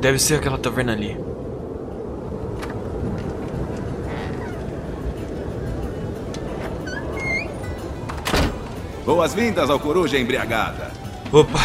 Deve ser aquela taverna ali. Boas-vindas ao Coruja Embriagada. Opa!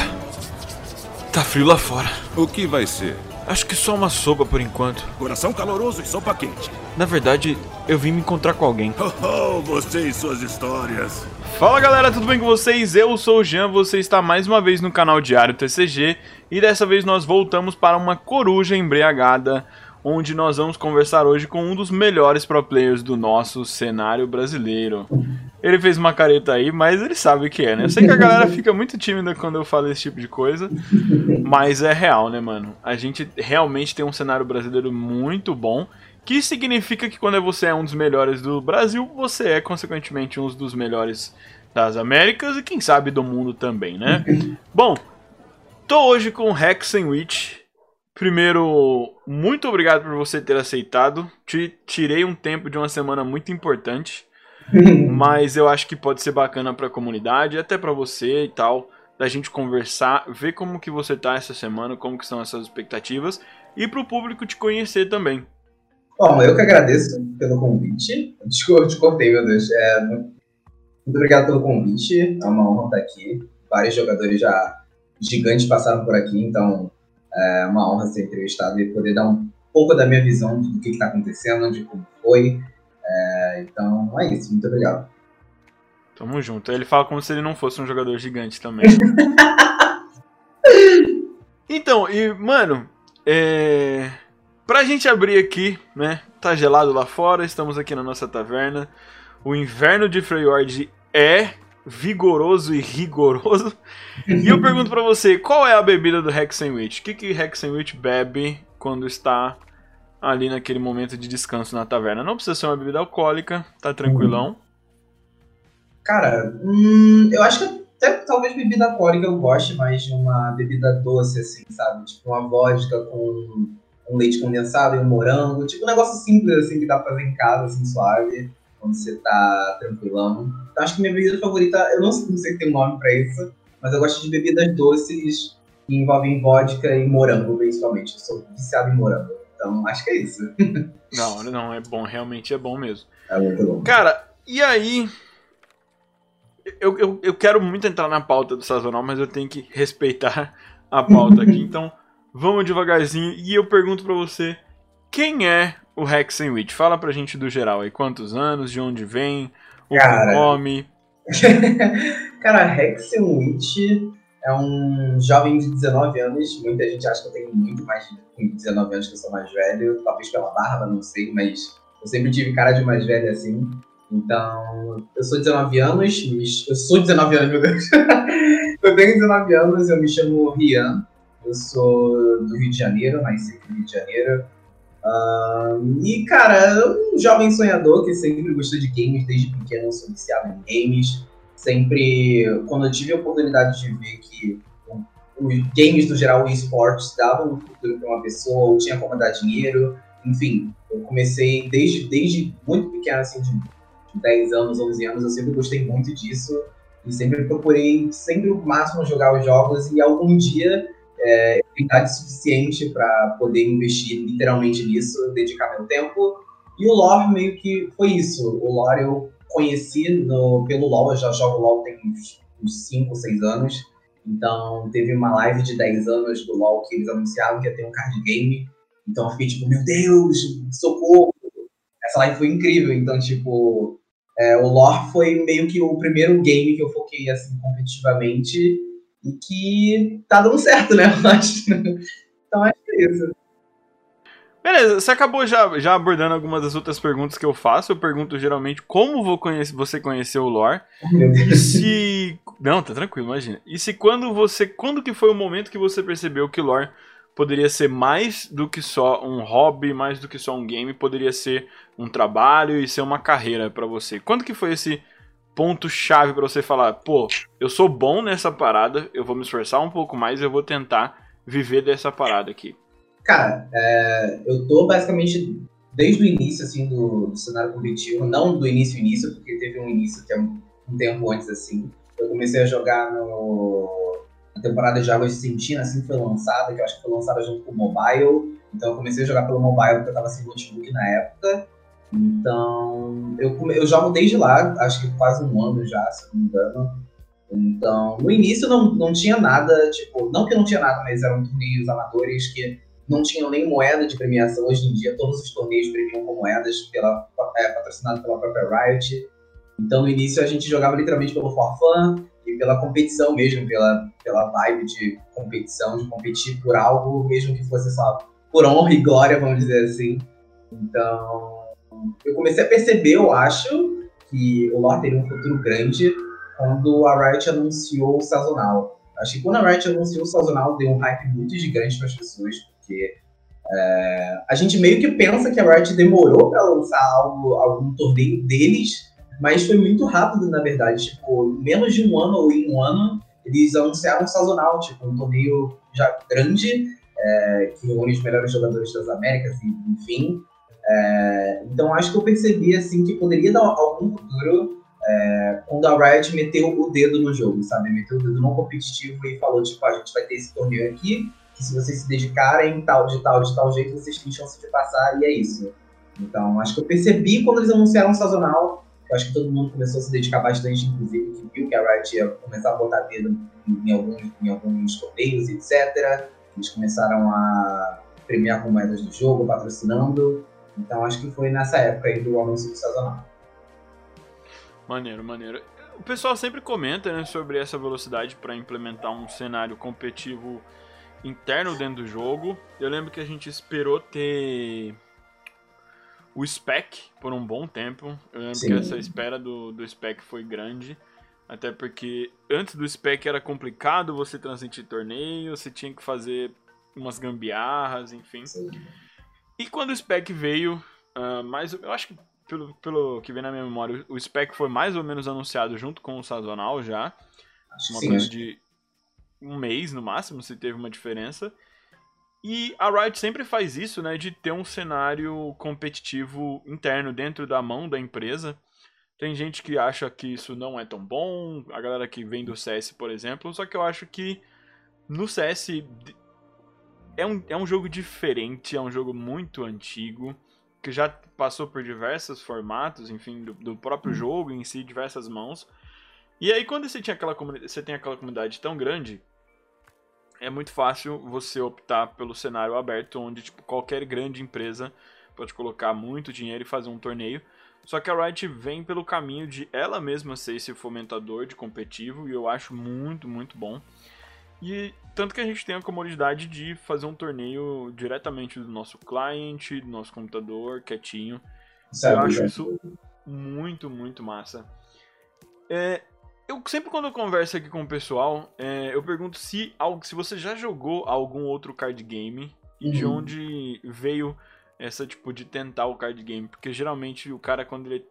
Tá frio lá fora. O que vai ser? Acho que só uma sopa por enquanto. Coração caloroso e sopa quente. Na verdade, eu vim me encontrar com alguém. Oh, oh você e suas histórias. Fala galera, tudo bem com vocês? Eu sou o Jean, você está mais uma vez no canal Diário TCG e dessa vez nós voltamos para uma coruja embriagada, onde nós vamos conversar hoje com um dos melhores pro players do nosso cenário brasileiro. Ele fez uma careta aí, mas ele sabe o que é, né? Eu sei que a galera fica muito tímida quando eu falo esse tipo de coisa, mas é real, né, mano? A gente realmente tem um cenário brasileiro muito bom, que significa que quando você é um dos melhores do Brasil, você é consequentemente um dos melhores das Américas e quem sabe do mundo também, né? bom, tô hoje com Hexenwitch. Primeiro, muito obrigado por você ter aceitado. Te tirei um tempo de uma semana muito importante. Mas eu acho que pode ser bacana para a comunidade, até para você e tal, da gente conversar, ver como que você tá essa semana, como que são essas expectativas e para o público te conhecer também. Bom, eu que agradeço pelo convite. Desculpa, te cortei, meu Deus. É, muito obrigado pelo convite. É uma honra estar aqui. Vários jogadores já gigantes passaram por aqui, então é uma honra ser entrevistado e poder dar um pouco da minha visão do que está acontecendo, de como foi, é, então é isso, muito obrigado. Tamo junto. Ele fala como se ele não fosse um jogador gigante também. então, e, mano, é... pra gente abrir aqui, né? Tá gelado lá fora, estamos aqui na nossa taverna. O inverno de Freyord é vigoroso e rigoroso. e eu pergunto para você, qual é a bebida do Hexenwitch? O que, que Hexenwitch bebe quando está ali naquele momento de descanso na taverna. Não precisa ser uma bebida alcoólica, tá tranquilão. Cara, hum, eu acho que até talvez bebida alcoólica eu goste mais de uma bebida doce, assim, sabe? Tipo uma vodka com um leite condensado e um morango. Tipo um negócio simples, assim, que dá pra fazer em casa, assim, suave, quando você tá tranquilão. Então acho que minha bebida favorita, eu não sei, se tem um nome pra isso, mas eu gosto de bebidas doces que envolvem vodka e morango, principalmente. Eu sou viciado em morango. Então, acho que é isso. não, não, é bom, realmente é bom mesmo. É muito bom. Cara, e aí. Eu, eu, eu quero muito entrar na pauta do sazonal, mas eu tenho que respeitar a pauta aqui. Então, vamos devagarzinho. E eu pergunto pra você: quem é o Hexenwitch? Fala pra gente do geral aí. Quantos anos, de onde vem, o Cara... nome. Cara, Hexenwitch é um jovem de 19 anos. Muita gente acha que eu tenho muito mais de 19 anos, que eu sou mais velho. Talvez pela barba, não sei, mas eu sempre tive cara de mais velho assim. Então, eu sou 19 anos, eu sou 19 anos, meu Deus. eu tenho 19 anos, eu me chamo Rian, eu sou do Rio de Janeiro, nasci no Rio de Janeiro. E, cara, um jovem sonhador que sempre gostou de games desde pequeno, sou viciado em games sempre, quando eu tive a oportunidade de ver que os games no geral, o esportes, davam um futuro para uma pessoa, ou tinha como dar dinheiro, enfim, eu comecei desde, desde muito pequeno, assim, de, 10 anos, 11 anos, eu sempre gostei muito disso e sempre procurei, sempre o máximo jogar os jogos e algum dia é, idade suficiente para poder investir literalmente nisso, dedicar meu tempo. E o lore meio que foi isso. O lore eu conheci no, pelo LoL, eu já jogo LoL tem uns 5, 6 anos. Então, teve uma live de 10 anos do LoL que eles anunciaram que ia ter um card game. Então, eu fiquei tipo, meu Deus, socorro! Essa live foi incrível. Então, tipo, é, o lore foi meio que o primeiro game que eu foquei, assim, competitivamente. E que tá dando certo, né? Eu acho. Então, é isso. Beleza, você acabou já, já abordando algumas das outras perguntas que eu faço. Eu pergunto geralmente como vou conhecer, você conheceu o lore. E se. Não, tá tranquilo, imagina. E se quando você. Quando que foi o momento que você percebeu que o lore poderia ser mais do que só um hobby, mais do que só um game, poderia ser um trabalho e ser uma carreira para você? Quando que foi esse ponto chave para você falar, pô, eu sou bom nessa parada, eu vou me esforçar um pouco mais, eu vou tentar viver dessa parada aqui? Cara, é, eu tô basicamente desde o início assim do, do, cenário competitivo, não do início início, porque teve um início que é um, tempo antes assim. Eu comecei a jogar no a temporada de Águas de Sentina, assim foi lançada, que eu acho que foi lançada junto com o mobile. Então eu comecei a jogar pelo mobile porque eu tava sem notebook na época. Então eu, eu jogo desde lá, acho que quase um ano já, se não me engano. Então, no início não, não tinha nada, tipo, não que não tinha nada, mas eram torneios amadores que não tinham nem moeda de premiação. Hoje em dia, todos os torneios premiam com moedas pela, é, patrocinado pela própria Riot. Então, no início, a gente jogava literalmente pelo for fun e pela competição mesmo, pela, pela vibe de competição, de competir por algo, mesmo que fosse só por honra e glória, vamos dizer assim. Então, eu comecei a perceber, eu acho, que o lore teria um futuro grande quando a Riot anunciou o sazonal. Acho que quando a Riot anunciou o sazonal, deu um hype muito gigante para as pessoas, porque é, a gente meio que pensa que a Riot demorou para lançar algo, algum torneio deles, mas foi muito rápido, na verdade. Tipo, menos de um ano ou em um ano, eles anunciaram um sazonal, tipo, um torneio já grande, é, que reúne os melhores jogadores das Américas, enfim. É, então acho que eu percebi assim que poderia dar algum futuro é, quando a Riot meteu o dedo no jogo, sabe? Meteu o dedo no competitivo e falou, tipo, a gente vai ter esse torneio aqui, que se vocês se dedicarem tal, de tal, de tal jeito, vocês têm chance de passar, e é isso. Então, acho que eu percebi quando eles anunciaram o sazonal, eu acho que todo mundo começou a se dedicar bastante, inclusive, que viu que a Riot ia começar a botar dedo em, alguns, em alguns torneios, etc. Eles começaram a premiar com moedas do jogo, patrocinando. Então, acho que foi nessa época aí do anúncio do sazonal. Maneiro, maneiro. O pessoal sempre comenta né, sobre essa velocidade para implementar um cenário competitivo interno dentro do jogo. Eu lembro que a gente esperou ter o spec por um bom tempo. Eu lembro Sim. que essa espera do, do spec foi grande. Até porque antes do spec era complicado você transmitir torneio, você tinha que fazer umas gambiarras, enfim. Sim. E quando o spec veio, uh, mais, eu acho que pelo, pelo que vem na minha memória, o spec foi mais ou menos anunciado junto com o sazonal já. Uma sim, coisa de um mês no máximo, se teve uma diferença. E a Riot sempre faz isso, né, de ter um cenário competitivo interno dentro da mão da empresa. Tem gente que acha que isso não é tão bom, a galera que vem do CS, por exemplo, só que eu acho que no CS é um, é um jogo diferente, é um jogo muito antigo que já passou por diversos formatos, enfim, do, do próprio uhum. jogo em si, diversas mãos. E aí quando você, tinha aquela você tem aquela comunidade tão grande, é muito fácil você optar pelo cenário aberto, onde tipo, qualquer grande empresa pode colocar muito dinheiro e fazer um torneio. Só que a Riot vem pelo caminho de ela mesma ser esse fomentador de competitivo, e eu acho muito, muito bom. E tanto que a gente tem a comodidade de fazer um torneio diretamente do nosso cliente, do nosso computador, quietinho. Sabe, eu acho né? isso muito, muito massa. É, eu sempre quando eu converso aqui com o pessoal, é, eu pergunto se algo, se você já jogou algum outro card game e uhum. de onde veio essa tipo de tentar o card game, porque geralmente o cara quando ele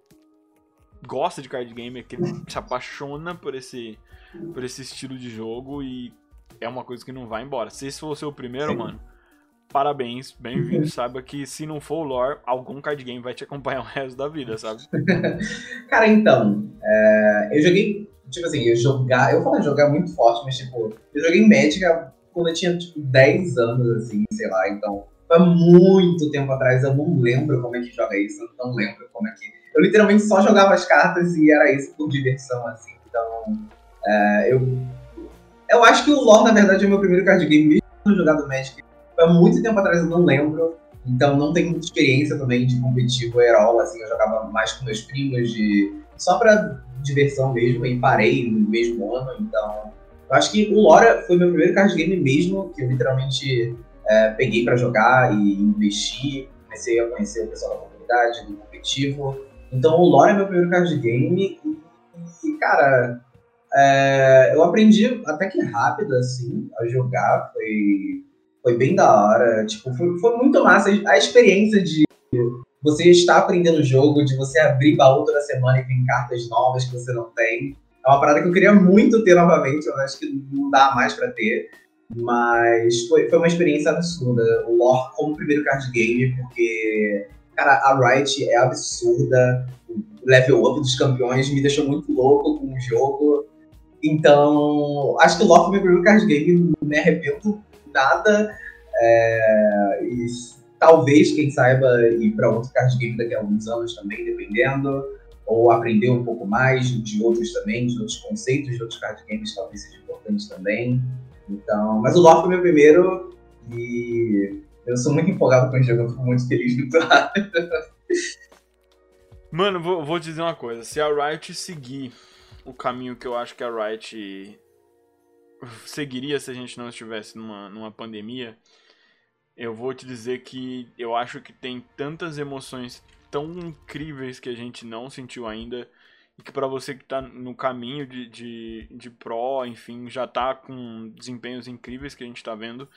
gosta de card game é que ele se apaixona por esse por esse estilo de jogo e é uma coisa que não vai embora. Se esse for o seu primeiro, Sim. mano, parabéns, bem-vindo. Uhum. Saiba que se não for o lore, algum card game vai te acompanhar o resto da vida, sabe? Cara, então, é, eu joguei, tipo assim, eu jogar, eu falo jogar muito forte, mas tipo, eu joguei Magic quando eu tinha tipo 10 anos, assim, sei lá, então. Foi muito tempo atrás, eu não lembro como é que joga isso, eu não lembro como é que. Eu literalmente só jogava as cartas e era isso por diversão, assim. Então, é, eu eu acho que o LoL, na verdade, é o meu primeiro card game, mesmo tendo jogado Magic. Foi muito tempo atrás, eu não lembro. Então não tenho muita experiência também de competitivo herói, assim, eu jogava mais com meus primos de só pra diversão mesmo, e parei no mesmo ano, então eu acho que o Lora foi meu primeiro card game mesmo, que eu literalmente é, peguei para jogar e investi, comecei a conhecer o pessoal da comunidade, do competitivo. Então o Lora é meu primeiro card game e, e cara, é, eu aprendi até que rápido, assim, a jogar. Foi, foi bem da hora. Tipo, foi, foi muito massa a experiência de você estar aprendendo o jogo, de você abrir baú toda semana e vir cartas novas que você não tem. É uma parada que eu queria muito ter novamente, eu acho que não dá mais para ter. Mas foi, foi uma experiência absurda. O lore como primeiro card game, porque, cara, a Riot é absurda. O level up dos campeões me deixou muito louco com o jogo. Então, acho que o Loki é meu primeiro card game, não me arrependo nada. É, e talvez, quem saiba, ir para outro card game daqui a alguns anos também, dependendo. Ou aprender um pouco mais de outros também, de outros conceitos de outros card games, talvez seja importante também. Então, mas o Loki é meu primeiro e eu sou muito empolgado com o jogo, eu fico muito feliz, muito. Mano, vou, vou dizer uma coisa. Se a Riot seguir o caminho que eu acho que a Riot seguiria se a gente não estivesse numa, numa pandemia, eu vou te dizer que eu acho que tem tantas emoções tão incríveis que a gente não sentiu ainda e que para você que tá no caminho de, de, de pro, enfim, já tá com desempenhos incríveis que a gente tá vendo,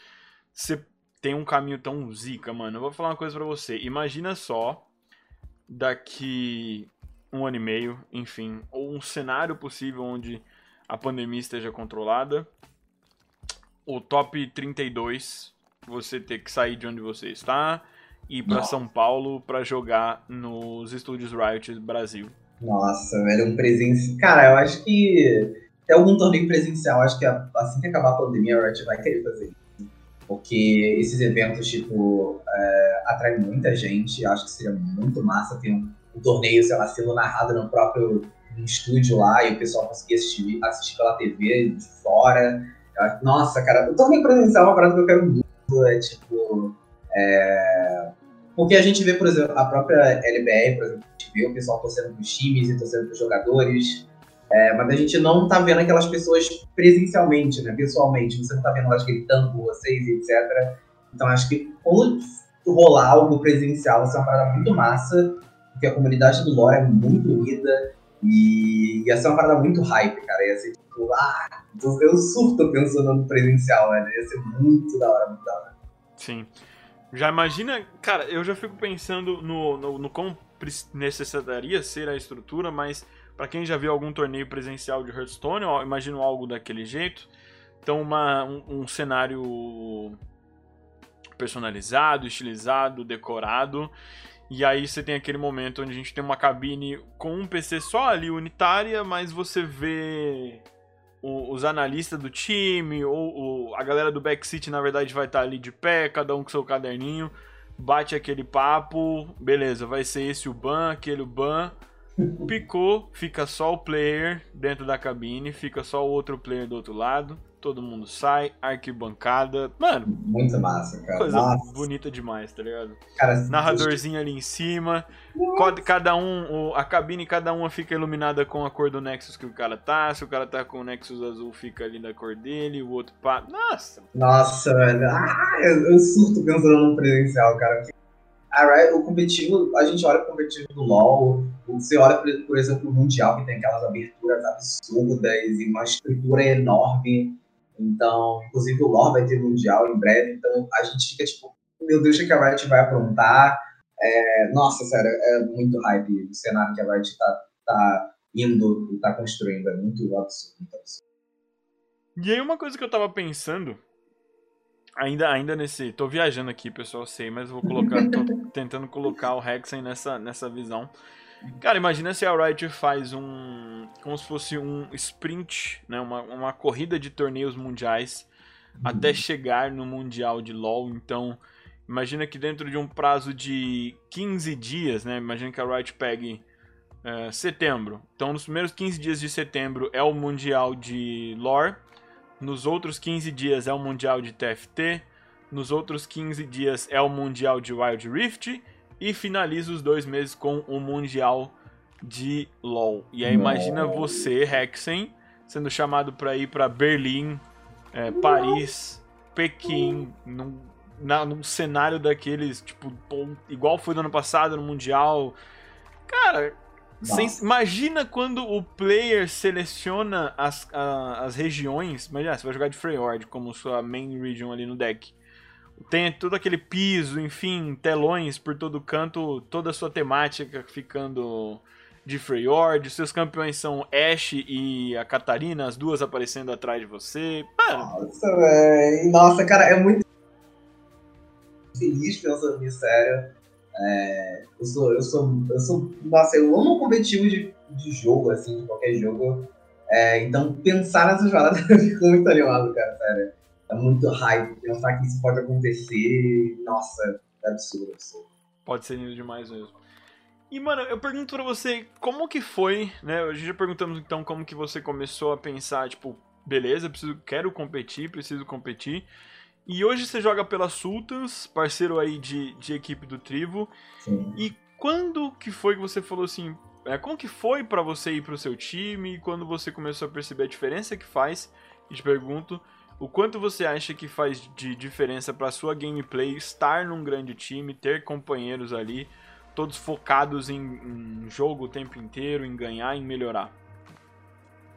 você tem um caminho tão zica, mano. Eu vou falar uma coisa para você. Imagina só daqui um ano e meio, enfim, ou um cenário possível onde a pandemia esteja controlada, o top 32 você ter que sair de onde você está e ir para São Paulo para jogar nos estúdios Riot Brasil. Nossa, velho, um presencial. Cara, eu acho que até algum torneio presencial, acho que assim que acabar a pandemia, a Riot vai querer fazer porque esses eventos, tipo, é, atraem muita gente. Acho que seria muito massa ter um, um, torneio, sei lá, sendo narrado no próprio no estúdio lá e o pessoal conseguir assistir, assistir pela TV de fora. Nossa, cara, o torneio presencial é uma parada que eu quero muito. É tipo. É... Porque a gente vê, por exemplo, a própria LBR, por exemplo, a gente vê o pessoal torcendo pros times e torcendo pros jogadores. É, mas a gente não tá vendo aquelas pessoas presencialmente, né? Pessoalmente. Você não tá vendo elas gritando com vocês, etc. Então acho que quando rolar algo presencial, vai ser uma parada muito massa, porque a comunidade do lore é muito unida e ia ser uma parada muito hype, cara. Ia ser tipo, ah, eu surto pensando no presencial, né? Ia ser muito da hora, muito da hora. Sim. Já imagina, cara, eu já fico pensando no, no, no como necessitaria ser a estrutura, mas para quem já viu algum torneio presencial de Hearthstone, eu imagino algo daquele jeito. Então, uma, um, um cenário personalizado, estilizado, decorado. E aí você tem aquele momento onde a gente tem uma cabine com um PC só ali unitária, mas você vê os analistas do time, ou, a galera do backseat na verdade vai estar ali de pé, cada um com seu caderninho, bate aquele papo, beleza, vai ser esse o ban, aquele o ban, Picou, fica só o player dentro da cabine, fica só o outro player do outro lado, todo mundo sai, arquibancada. Mano, muito massa, cara. Coisa Nossa. bonita demais, tá ligado? Cara, Narradorzinho ali em cima. Cada um, a cabine, cada uma fica iluminada com a cor do Nexus que o cara tá. Se o cara tá com o Nexus azul, fica ali da cor dele, o outro pá. Nossa! Nossa, velho. Ah, eu, eu surto pensando no presencial, cara a Riot, o competitivo, a gente olha o competitivo do LoL, você olha, por exemplo, o Mundial, que tem aquelas aberturas absurdas e uma estrutura enorme. Então, inclusive o LoL vai ter Mundial em breve, então a gente fica tipo, meu Deus, o que a Riot vai aprontar? É, nossa, sério, é muito hype o cenário que a Riot tá, tá indo e tá construindo, é muito absurdo, muito absurdo. E aí uma coisa que eu tava pensando Ainda, ainda nesse. Tô viajando aqui, pessoal, sei, mas vou colocar. tô tentando colocar o Hexen nessa, nessa visão. Cara, imagina se a Riot faz um. Como se fosse um sprint, né? Uma, uma corrida de torneios mundiais até chegar no Mundial de LoL. Então, imagina que dentro de um prazo de 15 dias, né? Imagina que a Riot pegue uh, setembro. Então, nos primeiros 15 dias de setembro é o Mundial de Lore. Nos outros 15 dias é o Mundial de TFT. Nos outros 15 dias é o Mundial de Wild Rift. E finaliza os dois meses com o Mundial de LoL. E aí imagina você, Hexen, sendo chamado para ir para Berlim, é, Paris, Pequim, num, na, num cenário daqueles, tipo, igual foi no ano passado no Mundial. Cara, sem, imagina quando o player seleciona as, a, as regiões. Imagina, você vai jogar de Freyord como sua main region ali no deck. Tem todo aquele piso, enfim, telões por todo canto, toda a sua temática ficando de Freyord. Seus campeões são Ashe e a Catarina, as duas aparecendo atrás de você. Mano. Nossa. Nossa, cara, é muito feliz pensando nisso, sério. É, eu sou, eu sou, eu sou, nossa, eu amo competitivo de, de jogo, assim, de qualquer jogo. É, então, pensar nessa jogada ficou muito animado, cara, sério. É muito hype. Pensar que isso pode acontecer, nossa, é absurdo, absurdo. Pode ser lindo demais mesmo. E, mano, eu pergunto pra você, como que foi, né? A gente já perguntamos então como que você começou a pensar, tipo, beleza, preciso, quero competir, preciso competir. E hoje você joga pela Sultans, parceiro aí de, de equipe do Trivo. Sim. E quando que foi que você falou assim, é, como que foi para você ir pro seu time? E quando você começou a perceber a diferença que faz? E te pergunto, o quanto você acha que faz de diferença para sua gameplay estar num grande time, ter companheiros ali, todos focados em, em jogo o tempo inteiro, em ganhar, em melhorar?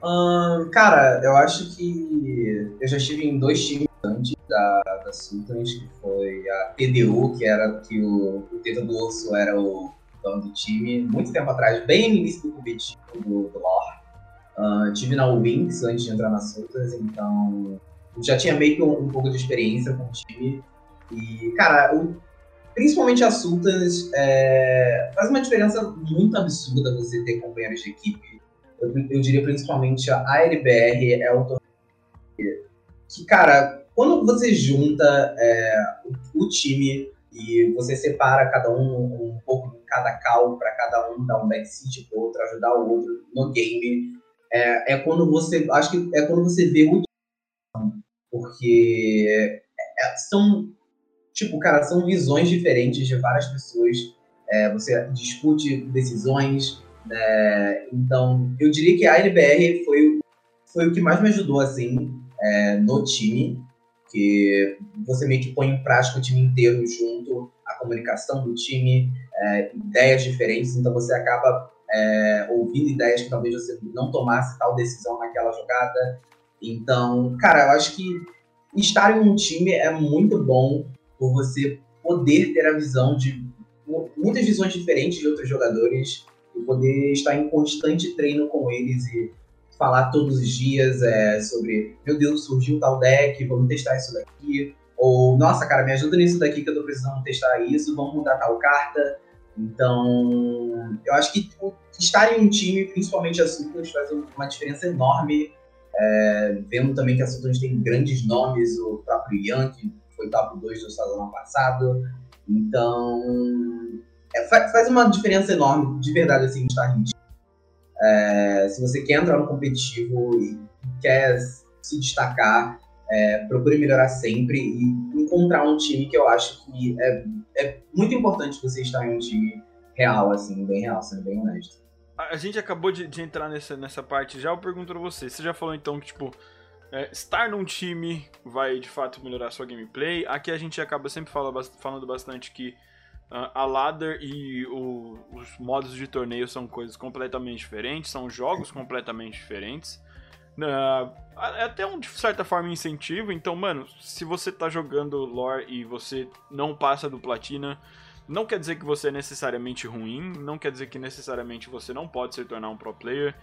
Hum, cara, eu acho que eu já estive em dois times antes da, da Sultans, que foi a PDU, que era que o, o Teta do Urso era o dono do time, muito tempo atrás, bem no início do competitivo do, do lore. Tive na Wings antes de entrar na Sultans, então já tinha meio que um, um, pouco de experiência com o time. E, cara, o, principalmente a Sultans é, faz uma diferença muito absurda você ter companheiros de equipe. Eu, eu diria principalmente a ALBR é o torneio que, cara, quando você junta é, o, o, time e você separa cada um um pouco cada cal para cada um dar um backseat pro outro, ajudar o outro no game, é, é quando você, acho que é quando você vê o porque é, são, tipo, cara, são visões diferentes de várias pessoas. É, você discute decisões. É, então, eu diria que a NBR foi, foi o que mais me ajudou, assim, é, no time. Que você meio que põe em prática o time inteiro junto, a comunicação do time, é, ideias diferentes. Então, você acaba é, ouvindo ideias que talvez você não tomasse tal decisão naquela jogada. Então, cara, eu acho que estar em um time é muito bom por você poder ter a visão de muitas visões diferentes de outros jogadores e poder estar em constante treino com eles e falar todos os dias é, sobre, meu Deus, surgiu tal deck, vamos testar isso daqui. Ou, nossa, cara, me ajuda nisso daqui que eu tô precisando testar isso, vamos mudar tal carta. Então, eu acho que estar em um time, principalmente a Supers, faz uma diferença enorme é, vendo também que a Sultans tem grandes nomes, o próprio Ian, que foi top 2 do ano passado. Então, é, faz uma diferença enorme, de verdade, assim, estar em é, Se você quer entrar no competitivo e quer se destacar, é, procure melhorar sempre e encontrar um time que eu acho que é, é muito importante você estar em um time real, assim, bem real, sendo bem honesto a gente acabou de, de, entrar nessa, nessa parte já, eu pergunto pra você. Você já falou então que, tipo, é, estar num time vai de fato melhorar sua gameplay. Aqui a gente acaba sempre fala, falando bastante que uh, a ladder e o, os modos de torneio são coisas completamente diferentes, são jogos completamente diferentes. Uh, é até um, de certa forma, incentivo. Então, mano, se você tá jogando lore e você não passa do platina não quer dizer que você é necessariamente ruim, não quer dizer que necessariamente você não pode se tornar um pro player.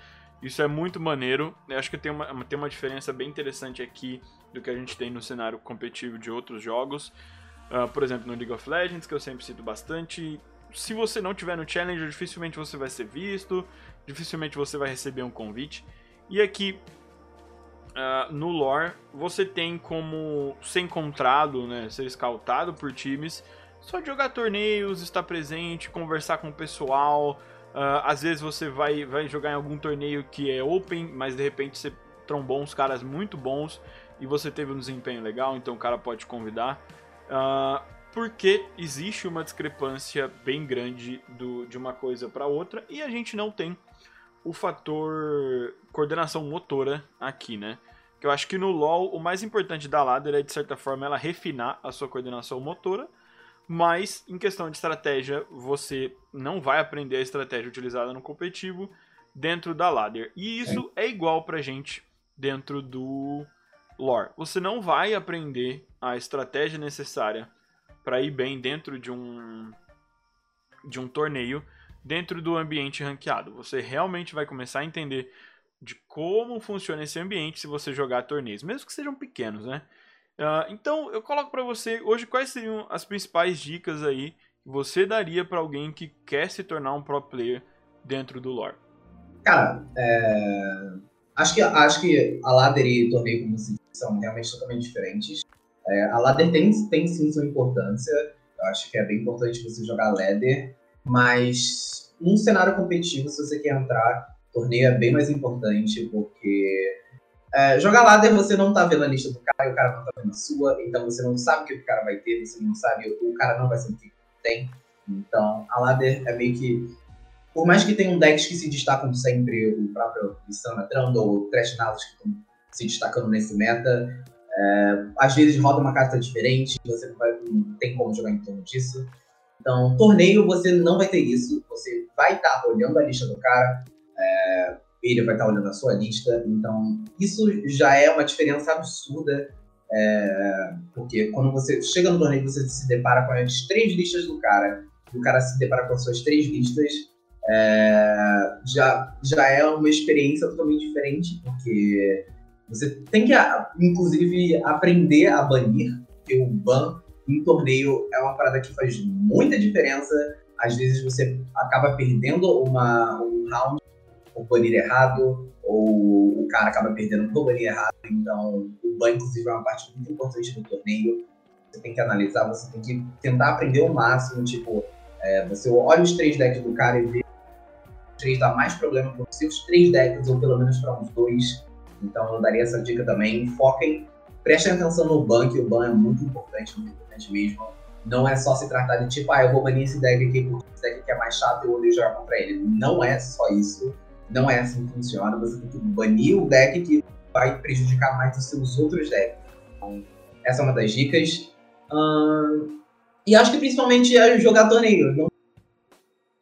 Isso é muito maneiro. Eu acho que tem uma, tem uma diferença bem interessante aqui do que a gente tem no cenário competitivo de outros jogos. Uh, por exemplo, no League of Legends, que eu sempre cito bastante. Se você não tiver no Challenger, dificilmente você vai ser visto, dificilmente você vai receber um convite. E aqui, uh, no lore, você tem como ser encontrado, né, ser scoutado por times só de jogar torneios, estar presente, conversar com o pessoal. Uh, às vezes você vai, vai jogar em algum torneio que é open, mas de repente você trombou uns caras muito bons e você teve um desempenho legal, então o cara pode te convidar. Uh, porque existe uma discrepância bem grande do, de uma coisa para outra e a gente não tem o fator coordenação motora aqui, né? Que eu acho que no LoL o mais importante da ladder é de certa forma ela refinar a sua coordenação motora mas em questão de estratégia, você não vai aprender a estratégia utilizada no competitivo dentro da ladder. E isso é, é igual pra gente dentro do lore. Você não vai aprender a estratégia necessária para ir bem dentro de um de um torneio dentro do ambiente ranqueado. Você realmente vai começar a entender de como funciona esse ambiente se você jogar torneios, mesmo que sejam pequenos, né? Uh, então, eu coloco para você hoje quais seriam as principais dicas aí que você daria para alguém que quer se tornar um pro player dentro do lore. Cara, é... Acho que, acho que a ladder e torneio, como disse, são realmente totalmente diferentes. É, a ladder tem, tem sim sua importância. Eu acho que é bem importante você jogar ladder, mas num cenário competitivo, se você quer entrar, torneio é bem mais importante, porque é, jogar ladder você não tá vendo a lista do cara e o cara não tá vendo a sua, então você não sabe o que o cara vai ter, você não sabe, o cara não vai saber o que tem. Então, a ladder é meio que. Por mais que tenham decks que se destacam sempre, o próprio Lissana Trundle ou Trash Nalos que estão se destacando nesse meta, é, às vezes roda uma carta diferente, você não, vai, não tem como jogar em torno disso. Então, torneio você não vai ter isso, você vai estar tá olhando a lista do cara, é, ele vai estar olhando a sua lista, então isso já é uma diferença absurda, é, porque quando você chega no torneio você se depara com as três listas do cara, e o cara se depara com as suas três listas, é, já, já é uma experiência totalmente diferente, porque você tem que, inclusive, aprender a banir, porque o ban em torneio é uma parada que faz muita diferença. Às vezes você acaba perdendo uma, um round por banir errado, ou o cara acaba perdendo por banir errado. Então, o ban, inclusive, é uma parte muito importante do torneio. Você tem que analisar, você tem que tentar aprender o máximo. Tipo, é, você olha os três decks do cara e vê os três dá mais problema para você, os três decks, ou pelo menos para uns dois. Então, eu daria essa dica também. Foquem, prestem atenção no ban, que o ban é muito importante, muito importante mesmo. Não é só se tratar de tipo, ah, eu vou banir esse deck aqui porque esse deck aqui é mais chato e eu odeio jogar contra ele. Não é só isso não é assim que funciona. Você tem que banir o deck que vai prejudicar mais os seus outros decks. Então, essa é uma das dicas. Hum, e acho que principalmente é jogar torneio. Não...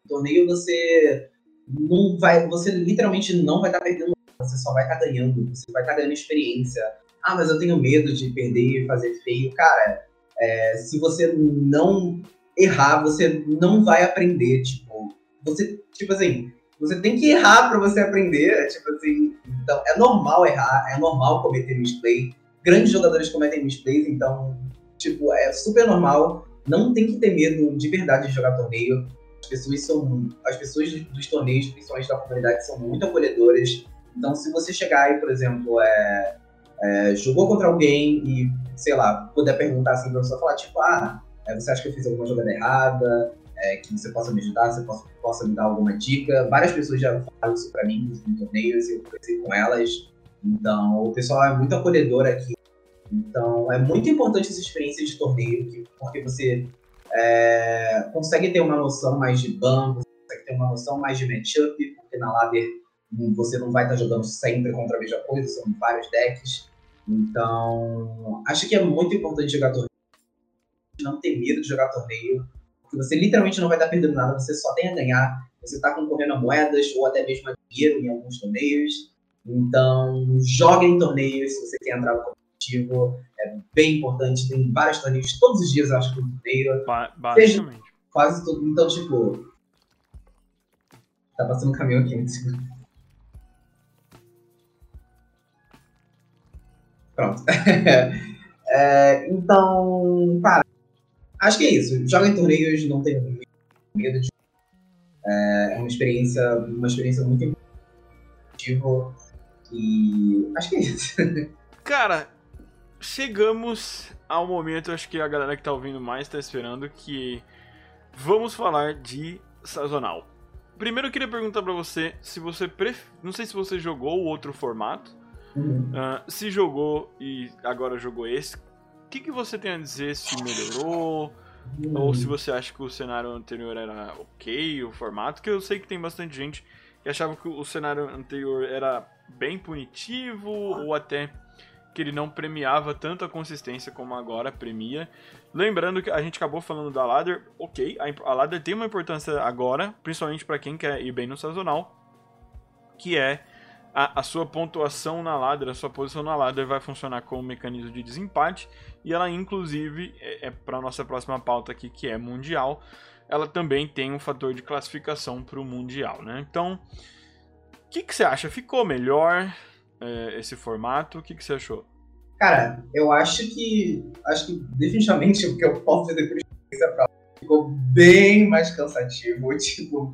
Torneio você não vai, você literalmente não vai estar tá perdendo, você só vai estar tá ganhando, você vai estar tá ganhando experiência. Ah, mas eu tenho medo de perder e fazer feio. Cara, é, se você não errar, você não vai aprender. Tipo, você, tipo assim, você tem que errar para você aprender. É tipo assim, então é normal errar, é normal cometer misplay. Grandes jogadores cometem misplays, então, tipo, é super normal. Não tem que ter medo de verdade de jogar torneio. As pessoas são. As pessoas dos torneios, principalmente da comunidade, são muito acolhedoras. Então, se você chegar aí, por exemplo, é, é, jogou contra alguém e, sei lá, puder perguntar assim pra você falar, tipo, ah, é, você acha que eu fiz alguma jogada errada? É, que você possa me ajudar, você possa, possa me dar alguma dica. Várias pessoas já falaram isso para mim em torneios e eu conversei com elas. Então, o pessoal é muito acolhedor aqui. Então, é muito importante essa experiência de torneio, porque você é, consegue ter uma noção mais de ban, você consegue ter uma noção mais de matchup, porque na ladder você não vai estar jogando sempre contra a mesma coisa, são vários decks. Então, acho que é muito importante jogar torneio. Não ter medo de jogar torneio que você literalmente não vai estar perdendo nada, você só tem a ganhar. Você está concorrendo a moedas ou até mesmo a dinheiro em alguns torneios. Então, jogue em torneios se você quer entrar no competitivo. É bem importante. Tem vários torneios todos os dias, eu acho que no torneio. Ba basicamente. Quase tudo. Então, tipo. Tá passando um caminhão aqui, né? Pronto. é, então, cara, Acho que é isso. Joga em torneios, não tem medo de. É, é uma experiência, uma experiência muito importante. E acho que é isso. Cara, chegamos ao momento, acho que a galera que tá ouvindo mais tá esperando, que vamos falar de sazonal. Primeiro eu queria perguntar para você se você pref... não sei se você jogou o outro formato, uhum. uh, se jogou e agora jogou esse, que, que você tem a dizer se melhorou? Hum. Ou se você acha que o cenário anterior era ok, o formato? Que eu sei que tem bastante gente que achava que o cenário anterior era bem punitivo, ou até que ele não premiava tanto a consistência como agora premia. Lembrando que a gente acabou falando da ladder, ok, a, ladder tem uma importância agora, principalmente para quem quer ir bem no sazonal, que é a, a, sua pontuação na ladder, a sua posição na ladder vai funcionar como mecanismo de desempate e ela inclusive é, é para nossa próxima pauta aqui que é mundial, ela também tem um fator de classificação para o mundial, né? Então, o que, que você acha? Ficou melhor é, esse formato? O que, que você achou? Cara, eu acho que acho que definitivamente o que eu posso dizer por experiência ficou bem mais cansativo, tipo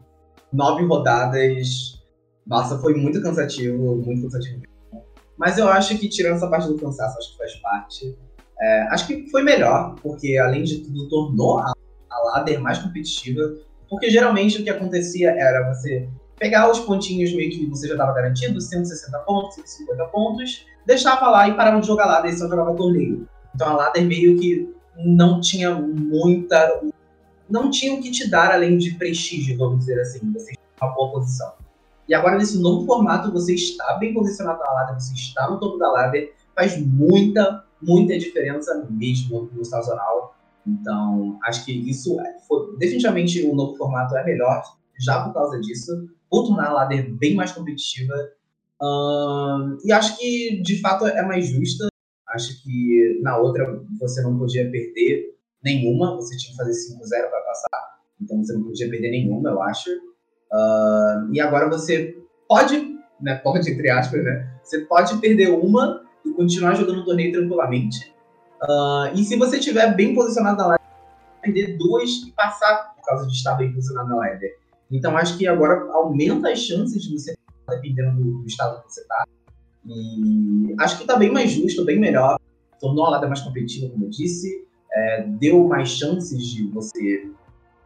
nove rodadas nossa, foi muito cansativo, muito cansativo. Mas eu acho que, tirando essa parte do cansaço, acho que faz parte. É, acho que foi melhor, porque além de tudo, tornou a, a ladder mais competitiva. Porque geralmente o que acontecia era você pegar os pontinhos meio que você já estava garantido, 160 pontos, 150 pontos, deixava lá e parava de jogar ladder e só jogava torneio. Então a ladder meio que não tinha muita. Não tinha o que te dar além de prestígio, vamos dizer assim. Você uma boa posição. E agora, nesse novo formato, você está bem posicionado na ladder, você está no topo da ladder, faz muita, muita diferença mesmo no sazonal. Então, acho que isso foi, definitivamente o novo formato é melhor, já por causa disso, por tornar a ladder bem mais competitiva. Um, e acho que, de fato, é mais justa. Acho que na outra você não podia perder nenhuma, você tinha que fazer 5-0 para passar, então você não podia perder nenhuma, eu acho. E agora você pode, né, pode entre aspas, né, você pode perder uma e continuar jogando o torneio tranquilamente. Uh, e se você estiver bem posicionado na ladder, perder duas e passar por causa de estar bem posicionado na ladder. Então acho que agora aumenta as chances de você dependendo do, do estado que você está. E acho que está bem mais justo, bem melhor. Tornou a ladder mais competitiva, como eu disse. É, deu mais chances de você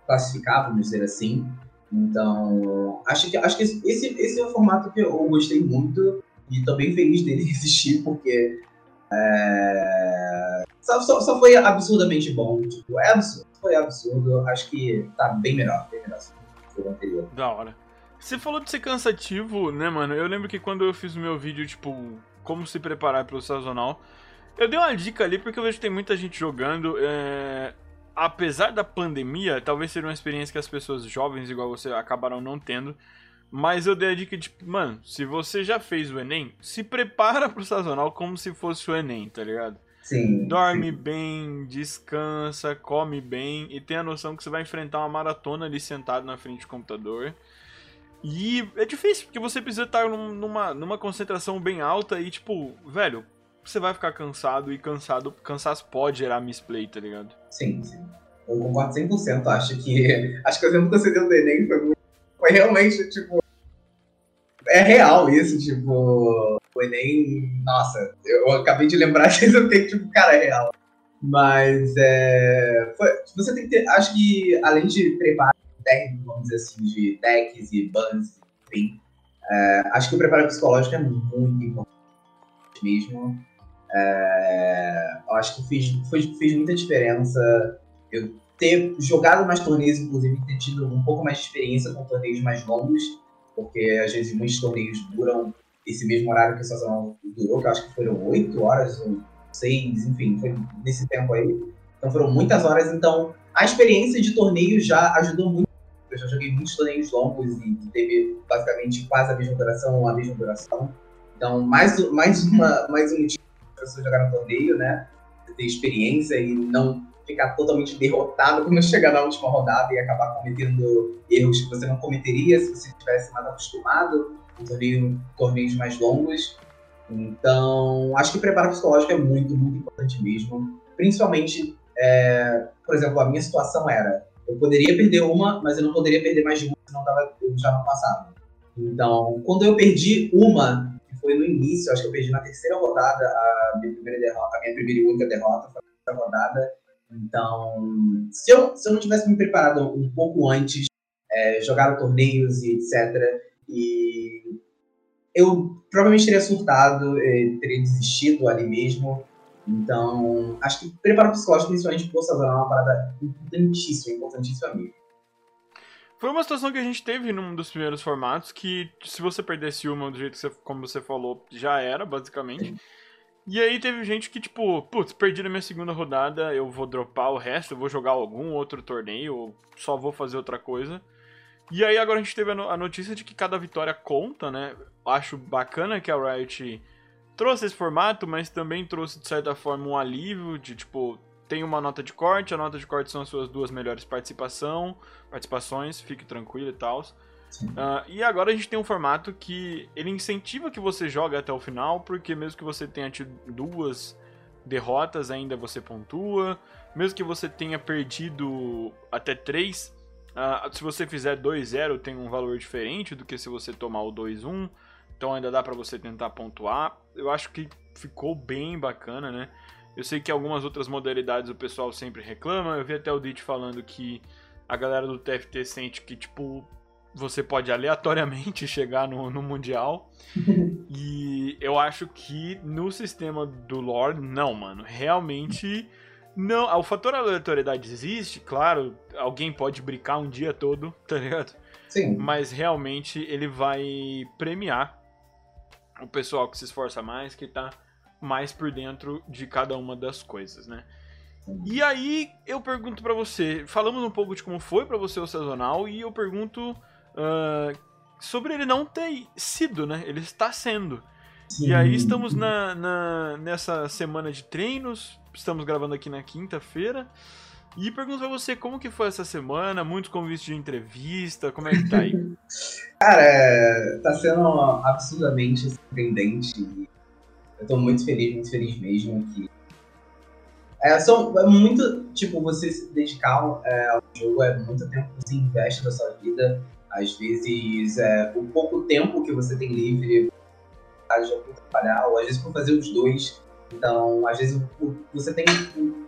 classificar, vamos dizer assim. Então, acho que, acho que esse, esse é o formato que eu gostei muito e bem feliz dele existir, porque é, só, só, só, foi absurdamente bom. Tipo, é absurdo, foi absurdo. Acho que tá bem melhor, bem melhor que o anterior. Da hora. Você falou de ser cansativo, né, mano? Eu lembro que quando eu fiz o meu vídeo, tipo, como se preparar para o sazonal, eu dei uma dica ali porque eu vejo que tem muita gente jogando. É apesar da pandemia, talvez seja uma experiência que as pessoas jovens igual você acabaram não tendo. Mas eu dei a dica de, mano, se você já fez o Enem, se prepara pro sazonal como se fosse o Enem, tá ligado? Sim. Dorme sim. bem, descansa, come bem e tem a noção que você vai enfrentar uma maratona ali sentado na frente do computador. E é difícil, porque você precisa estar numa, numa concentração bem alta e, tipo, velho, você vai ficar cansado e cansado, cansaço pode gerar misplay, tá ligado? Sim, sim. Eu concordo 100%. Acho que, acho que o exemplo que você deu do Enem foi, muito, foi realmente, tipo, é real isso, tipo, o Enem, nossa, eu acabei de lembrar que eu tenho, tipo, cara, é real. Mas é, foi, você tem que ter, acho que além de preparo técnico, vamos dizer assim, de decks e bans, enfim, é, acho que o preparo psicológico é muito importante mesmo. É, eu acho que fez, fez muita diferença eu ter jogado mais torneios, inclusive ter tido um pouco mais de experiência com torneios mais longos, porque às vezes muitos torneios duram esse mesmo horário que o Sazonal durou, que acho que foram oito horas ou seis, enfim, foi nesse tempo aí. Então foram muitas horas, então a experiência de torneio já ajudou muito. Eu já joguei muitos torneios longos e teve basicamente quase a mesma duração, a mesma duração. Então, mais, mais, uma, mais um motivo pessoas jogar no torneio, né? ter experiência e não ficar totalmente derrotado quando chegar na última rodada e acabar cometendo erros que você não cometeria se você estivesse mais acostumado em torneio, torneios mais longos. Então, acho que preparo psicológico é muito, muito importante mesmo. Principalmente, é, por exemplo, a minha situação era: eu poderia perder uma, mas eu não poderia perder mais de uma, senão tava, eu já não passava. Então, quando eu perdi uma, foi no início, acho que eu perdi na terceira rodada a minha primeira derrota, a minha primeira e única derrota foi na terceira rodada. Então, se eu, se eu não tivesse me preparado um pouco antes, é, jogado torneios e etc., e eu provavelmente teria surtado, é, teria desistido ali mesmo. Então, acho que preparo psicológico, principalmente por sazonal, é uma parada importantíssima, importantíssima mesmo. Foi uma situação que a gente teve num dos primeiros formatos que se você perdesse uma do jeito que você, como você falou, já era, basicamente. Sim. E aí teve gente que, tipo, putz, perdi na minha segunda rodada, eu vou dropar o resto, eu vou jogar algum outro torneio, ou só vou fazer outra coisa. E aí agora a gente teve a notícia de que cada vitória conta, né? Acho bacana que a Riot trouxe esse formato, mas também trouxe, de certa forma, um alívio de, tipo, tem uma nota de corte, a nota de corte são as suas duas melhores participação, participações, fique tranquilo e tal. Uh, e agora a gente tem um formato que ele incentiva que você jogue até o final, porque mesmo que você tenha tido duas derrotas, ainda você pontua. Mesmo que você tenha perdido até três, uh, se você fizer 2-0 tem um valor diferente do que se você tomar o 2-1. então ainda dá para você tentar pontuar. Eu acho que ficou bem bacana, né? Eu sei que algumas outras modalidades o pessoal sempre reclama. Eu vi até o Dit falando que a galera do TFT sente que, tipo, você pode aleatoriamente chegar no, no Mundial. e eu acho que no sistema do Lord, não, mano. Realmente. Não, o fator aleatoriedade existe, claro, alguém pode brincar um dia todo, tá ligado? Sim. Mas realmente ele vai premiar o pessoal que se esforça mais, que tá mais por dentro de cada uma das coisas, né? E aí eu pergunto para você, falamos um pouco de como foi para você o sazonal e eu pergunto uh, sobre ele não ter sido, né? Ele está sendo. Sim. E aí estamos na, na, nessa semana de treinos, estamos gravando aqui na quinta-feira. E pergunto pra você como que foi essa semana, muitos convites de entrevista, como é que tá aí? Cara, tá sendo absurdamente surpreendente. Eu tô muito feliz, muito feliz mesmo que. É, são, é muito, tipo, você se dedicar é, ao jogo é muito tempo que você investe da sua vida. Às vezes, é, o pouco tempo que você tem livre, às vezes trabalhar, ou às vezes por fazer os dois. Então, às vezes, você tem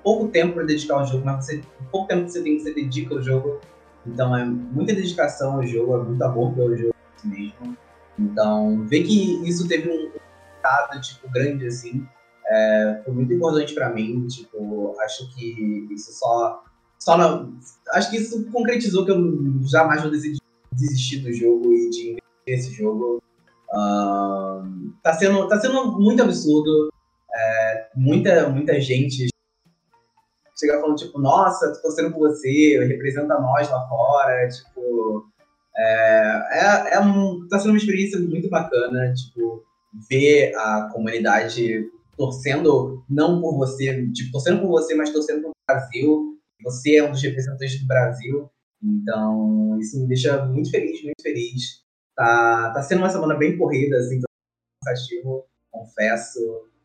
pouco tempo para dedicar ao jogo, mas você, pouco tempo que você tem, você dedica ao jogo. Então, é muita dedicação ao jogo, é muito amor pelo jogo mesmo. Então, ver que isso teve um resultado, tipo, grande, assim, é, foi muito importante para mim. Tipo, acho que isso só... só não, acho que isso concretizou que eu jamais vou decidir desistir do jogo e de investir nesse jogo. Uh, tá, sendo, tá sendo muito absurdo. É, muita, muita gente chega falando, tipo, nossa, tô torcendo por você, representa nós lá fora, tipo... É, é, é um, tá sendo uma experiência muito bacana, tipo, ver a comunidade torcendo não por você, tipo, torcendo por você, mas torcendo pelo Brasil. Você é um dos representantes do Brasil. Então, isso me deixa muito feliz, muito feliz. Tá, tá sendo uma semana bem corrida, assim, cansativo, confesso.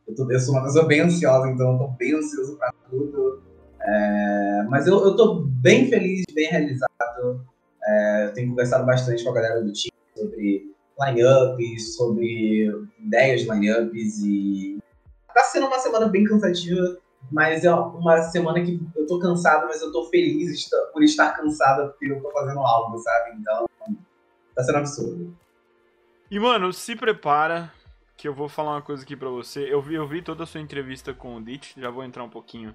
Eu, tô, eu sou uma pessoa bem ansiosa, então eu tô bem ansioso para tudo. É, mas eu, eu tô bem feliz, bem realizado. É, eu tenho conversado bastante com a galera do time sobre lineups, sobre ideias de lineups e tá sendo uma semana bem cansativa, mas é uma semana que eu tô cansado, mas eu tô feliz por estar cansado porque eu tô fazendo algo, sabe? Então, tá sendo absurdo. E, mano, se prepara que eu vou falar uma coisa aqui pra você. Eu vi, eu vi toda a sua entrevista com o Ditch, já vou entrar um pouquinho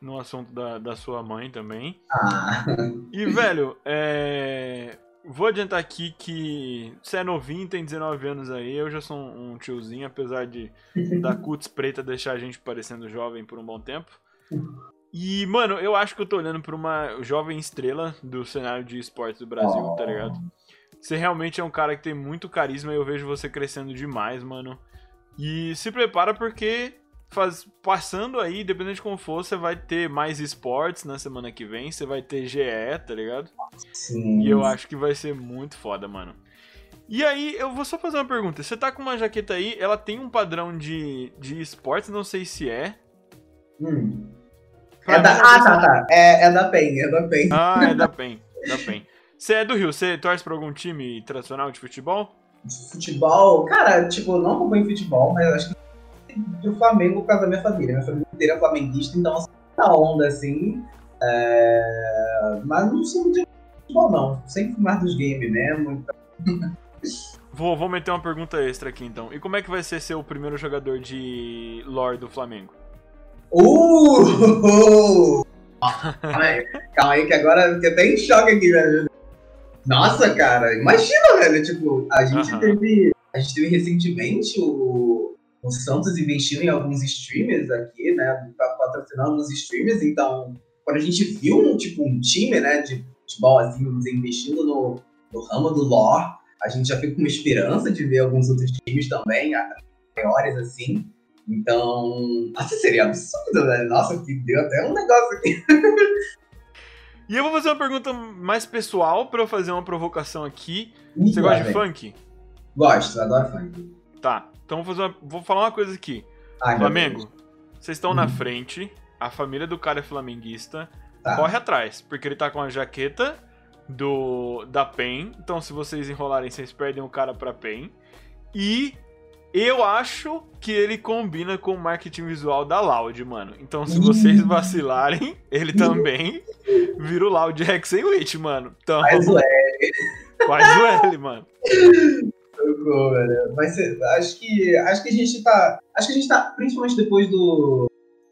no assunto da, da sua mãe também. Ah. E, velho, é... Vou adiantar aqui que você é novinho, tem 19 anos aí, eu já sou um tiozinho, apesar de da cutis preta deixar a gente parecendo jovem por um bom tempo. E, mano, eu acho que eu tô olhando pra uma jovem estrela do cenário de esportes do Brasil, oh. tá ligado? Você realmente é um cara que tem muito carisma e eu vejo você crescendo demais, mano. E se prepara porque faz, passando aí, dependendo de como for, você vai ter mais esportes na semana que vem, você vai ter GE, tá ligado? Sim. E eu acho que vai ser muito foda, mano. E aí, eu vou só fazer uma pergunta. Você tá com uma jaqueta aí, ela tem um padrão de, de esportes, não sei se é. Hum. É da, ah, tá, tá. É, é da PEN, é da PEN. Ah, é da PEN, da PEN. Você é do Rio, você torce pra algum time tradicional de futebol? De futebol? Cara, tipo, não acompanho futebol, mas acho que do Flamengo por causa da minha família. Minha família inteira é flamenguista, então assim, tá onda assim. É... Mas não sou muito futebol, não. Sempre mais dos games mesmo. Então... Vou, vou meter uma pergunta extra aqui então. E como é que vai ser ser o primeiro jogador de lore do Flamengo? Uh! calma, aí, calma aí, que agora eu fiquei até em choque aqui, velho. Nossa, cara, imagina, velho. Tipo, a gente uh -huh. teve. A gente teve recentemente o, o Santos investiu em alguns streamers aqui, né? Patrocinando alguns streamers, então quando a gente viu um tipo um time, né, de futebol assim, investindo no, no ramo do lore, a gente já fica com uma esperança de ver alguns outros times também, maiores assim. Então, nossa, seria absurdo, né? Nossa, que deu até um negócio aqui. e eu vou fazer uma pergunta mais pessoal para eu fazer uma provocação aqui. Você gosta de funk? Gosto, adoro funk. Tá. Então vou, uma, vou falar uma coisa aqui. Ai, Flamengo, vocês estão hum. na frente, a família do cara é flamenguista, tá. corre atrás, porque ele tá com a jaqueta do da PEN, então se vocês enrolarem, vocês perdem o cara pra PEN. E eu acho que ele combina com o marketing visual da Loud, mano. Então, se vocês vacilarem, ele também vira o Loud Hexen Witch, mano. Então, Faz o L. faz o L, mano. Velho. Vai ser, acho que acho que a gente tá, acho que a gente tá principalmente depois do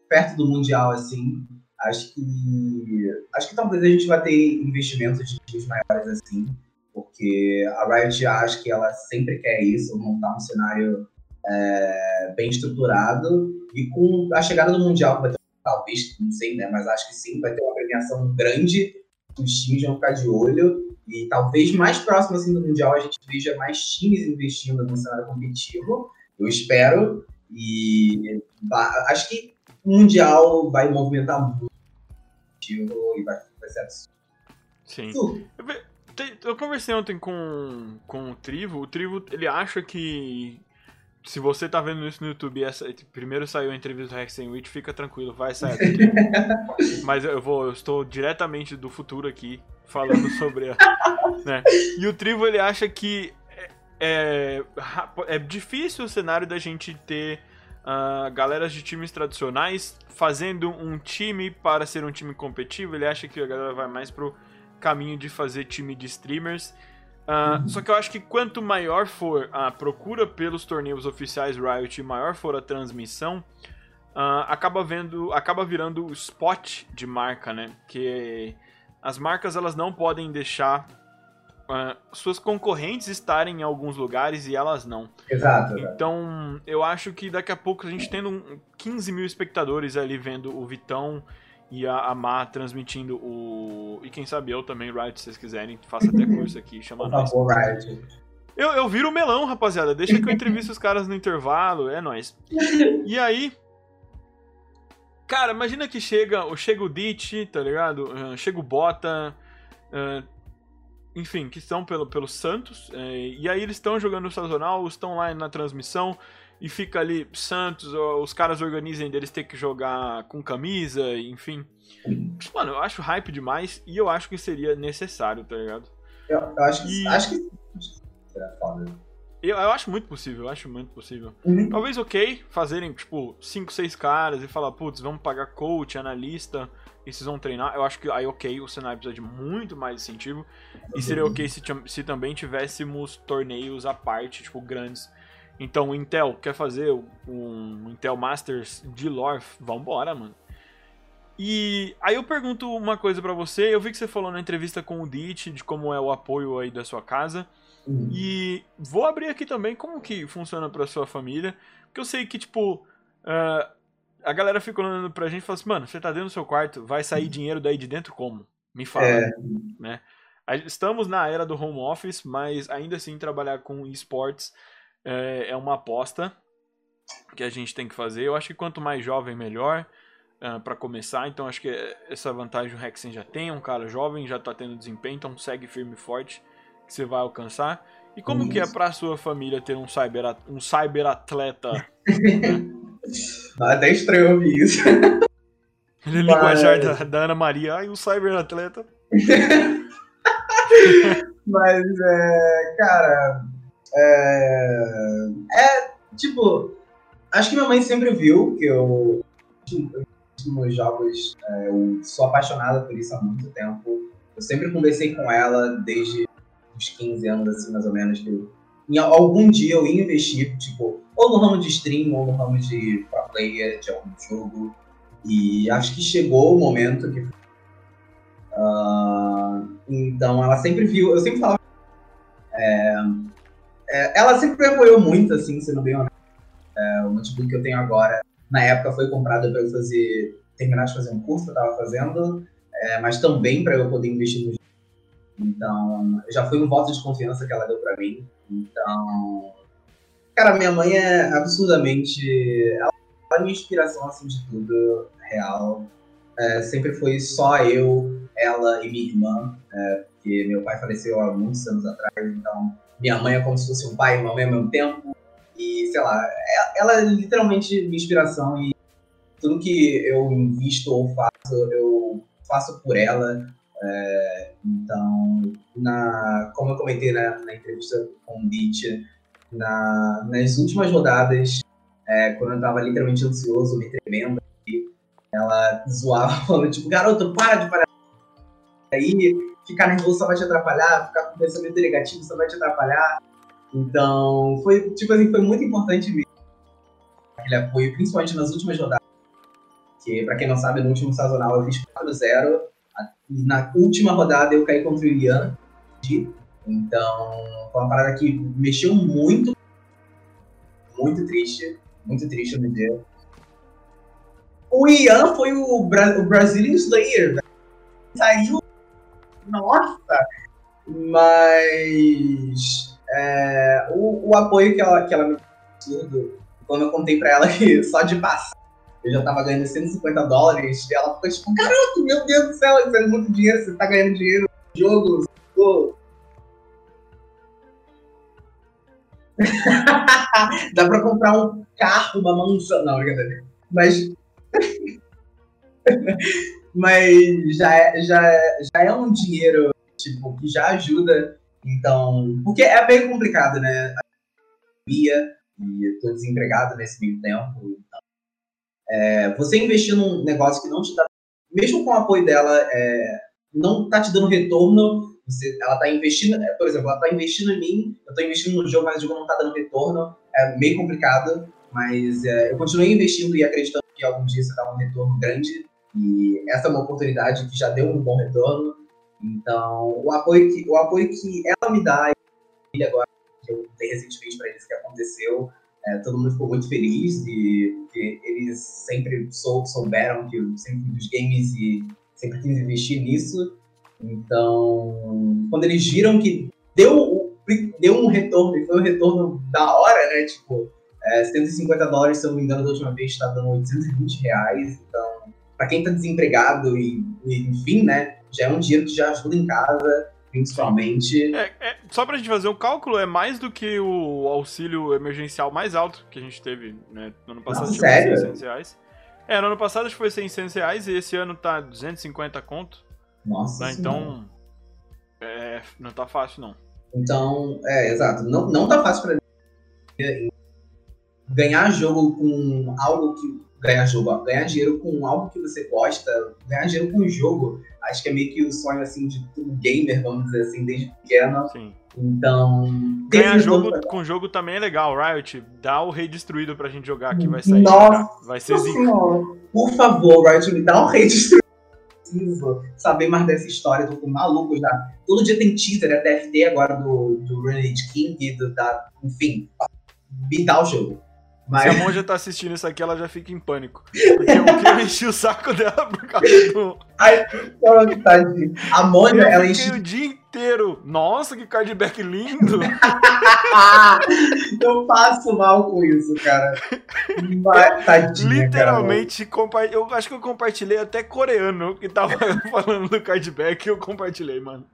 perto do mundial assim, acho que acho que talvez a gente vai ter investimentos de times maiores assim, porque a Riot acho que ela sempre quer isso, montar um cenário é, bem estruturado e com a chegada do mundial vai ter talvez, não sei, né, mas acho que sim, vai ter uma premiação grande, os times vão ficar de olho e talvez mais próximo assim, do Mundial a gente veja mais times investindo no cenário competitivo. Eu espero. E acho que o Mundial vai movimentar muito e vai, vai ser absurdo. Sim. Eu, conversei ontem com, com o Trivo. O Trivo ele acha que se você tá vendo isso no YouTube, essa, primeiro saiu a entrevista do Hexen Witch, fica tranquilo, vai sair Mas eu vou, eu estou diretamente do futuro aqui, falando sobre a, né? E o Trivo ele acha que é, é, é difícil o cenário da gente ter uh, galeras de times tradicionais fazendo um time para ser um time competitivo. Ele acha que a galera vai mais pro caminho de fazer time de streamers. Uh, uhum. Só que eu acho que quanto maior for a procura pelos torneios oficiais Riot e maior for a transmissão, uh, acaba vendo, acaba virando o spot de marca, né? Que as marcas elas não podem deixar uh, suas concorrentes estarem em alguns lugares e elas não. Exato. Então, eu acho que daqui a pouco a gente tendo 15 mil espectadores ali vendo o Vitão e a, a Má transmitindo o. E quem sabe eu também, Riot, se vocês quiserem, faça até curso aqui, chama nós. Eu, eu viro o melão, rapaziada. Deixa que eu entrevisto os caras no intervalo, é nóis. E aí, Cara, imagina que chega, chega o Ditch, tá ligado? Uh, chega o Bota, uh, enfim, que estão pelo, pelo Santos, uh, e aí eles estão jogando o sazonal, estão lá na transmissão, e fica ali Santos, os caras organizem deles ter que jogar com camisa, enfim. Mano, eu acho hype demais e eu acho que seria necessário, tá ligado? Eu, eu acho que. E... Acho que. Será foda. Eu, eu acho muito possível, eu acho muito possível. Uhum. Talvez, ok, fazerem, tipo, 5, 6 caras e falar, putz, vamos pagar coach, analista, e vocês vão treinar. Eu acho que aí, ok, o cenário precisa de muito mais incentivo. E seria ok se, se também tivéssemos torneios à parte, tipo, grandes. Então, o Intel quer fazer um Intel Masters de lore, vambora, mano. E aí eu pergunto uma coisa para você, eu vi que você falou na entrevista com o Ditch de como é o apoio aí da sua casa. Uhum. E vou abrir aqui também como que funciona pra sua família. Porque eu sei que, tipo, uh, a galera fica olhando pra gente e fala assim, mano, você tá dentro do seu quarto, vai sair uhum. dinheiro daí de dentro como? Me fala, é. né? Estamos na era do home office, mas ainda assim trabalhar com esportes é, é uma aposta que a gente tem que fazer. Eu acho que quanto mais jovem, melhor. Uh, ah, para começar, então acho que essa vantagem o Hexen já tem, um cara jovem, já tá tendo desempenho, então segue firme e forte que você vai alcançar. E como Isso. que é pra sua família ter um cyber, um cyber atleta? Até estranho ouvir isso. Ele Mas... linguajar da, da Ana Maria, ai, o cyber atleta. Mas, é, cara, é, é, tipo, acho que minha mãe sempre viu que eu, nos jogos, é, eu sou apaixonada por isso há muito tempo. Eu sempre conversei com ela desde uns 15 anos, assim, mais ou menos, que em algum dia eu ia investir, tipo, ou no ramo de stream, ou no ramo de pro player, de algum jogo. E acho que chegou o momento que. Uh, então ela sempre viu, eu sempre falava. É, é, ela sempre me apoiou muito, assim, sendo bem honesto. É, o notebook que eu tenho agora, na época, foi comprado para eu fazer, terminar de fazer um curso que eu estava fazendo, é, mas também para eu poder investir no então, já foi um voto de confiança que ela deu para mim. Então, cara, minha mãe é absurdamente. Ela é minha inspiração, assim, de tudo, real. É, sempre foi só eu, ela e minha irmã, é, porque meu pai faleceu há muitos anos atrás, então minha mãe é como se fosse um pai e uma mãe ao mesmo tempo. E, sei lá, é, ela é literalmente minha inspiração e tudo que eu invisto ou faço, eu faço por ela. É, então, na, como eu comentei na, na entrevista com o Ditch, na, nas últimas rodadas, é, quando eu tava literalmente ansioso, me tremendo, ela zoava, falando, tipo, garoto, para de parar. Aí, ficar nervoso só vai te atrapalhar, ficar com pensamento negativo só vai te atrapalhar. Então, foi, tipo assim, foi muito importante mesmo aquele apoio, principalmente nas últimas rodadas. Que, pra quem não sabe, no último sazonal eu fiz 4-0. Na última rodada eu caí contra o Ian. Então, foi uma parada que mexeu muito. Muito triste. Muito triste no dia. O Ian foi o, Bra o Brazilian Slayer, velho. Saiu. Nossa! Mas. É, o, o apoio que ela, que ela me deu, quando eu contei pra ela que só de passar eu já tava ganhando 150 dólares, e ela ficou tipo, garoto, meu Deus do céu, isso é muito dinheiro, você tá ganhando dinheiro no jogo, pô. Dá pra comprar um carro, uma mansão. Não, brincadeira. Mas. Mas já é, já, é, já é um dinheiro tipo, que já ajuda. Então. Porque é bem complicado, né? E eu tô desempregado nesse meio tempo. É, você investir num negócio que não te dá. Mesmo com o apoio dela, é, não tá te dando retorno. Você, ela tá investindo, é, por exemplo, ela tá investindo em mim, eu tô investindo no jogo, mas o jogo não tá dando retorno. É meio complicado, mas é, eu continuei investindo e acreditando que algum dia você dá um retorno grande. E essa é uma oportunidade que já deu um bom retorno. Então, o apoio que, o apoio que ela me dá, e agora que eu dei recentemente para eles que aconteceu, é, todo mundo ficou muito feliz e que eles sempre sou, souberam que eu sempre fui dos games e sempre quis investir nisso. Então, quando eles viram que deu, deu um retorno, e foi um retorno da hora, né? Tipo, é, 150 dólares, se eu não me engano, da última vez está dando 820 reais. Então, para quem está desempregado e, e, enfim, né? Já é um dinheiro que já ajuda em casa principalmente. É, é, só pra gente fazer um cálculo, é mais do que o auxílio emergencial mais alto que a gente teve, né? No ano passado Nossa, sério? 600 reais. É, no ano passado acho que foi 600 reais e esse ano tá 250 conto. Nossa né? Então, é, não tá fácil não. Então, é, exato. Não, não tá fácil pra ganhar jogo com algo que ganhar jogo, ganhar dinheiro com algo que você gosta, ganhar dinheiro com um jogo, acho que é meio que o sonho assim de todo gamer, vamos dizer assim, desde pequeno. Sim. Então, ganhar jogo jogo com jogo também é legal, Riot, dá o rei destruído pra gente jogar aqui, vai sair. Nossa, vai ser zica. Por favor, Riot, me dá o rei destruído. Preciso saber mais dessa história, tô com maluco já. Todo dia tem teaser, é TFT agora do, do Renegade King, do, da, enfim, me dá o jogo. Mas... Se a monja tá assistindo isso aqui, ela já fica em pânico. Porque eu encher o saco dela por causa do. Ai, tadinho. A monja, ela enche. o dia inteiro. Nossa, que cardback lindo! eu passo mal com isso, cara. Mas, tadinha, Literalmente, compa... eu acho que eu compartilhei até coreano que tava falando do cardback e eu compartilhei, mano.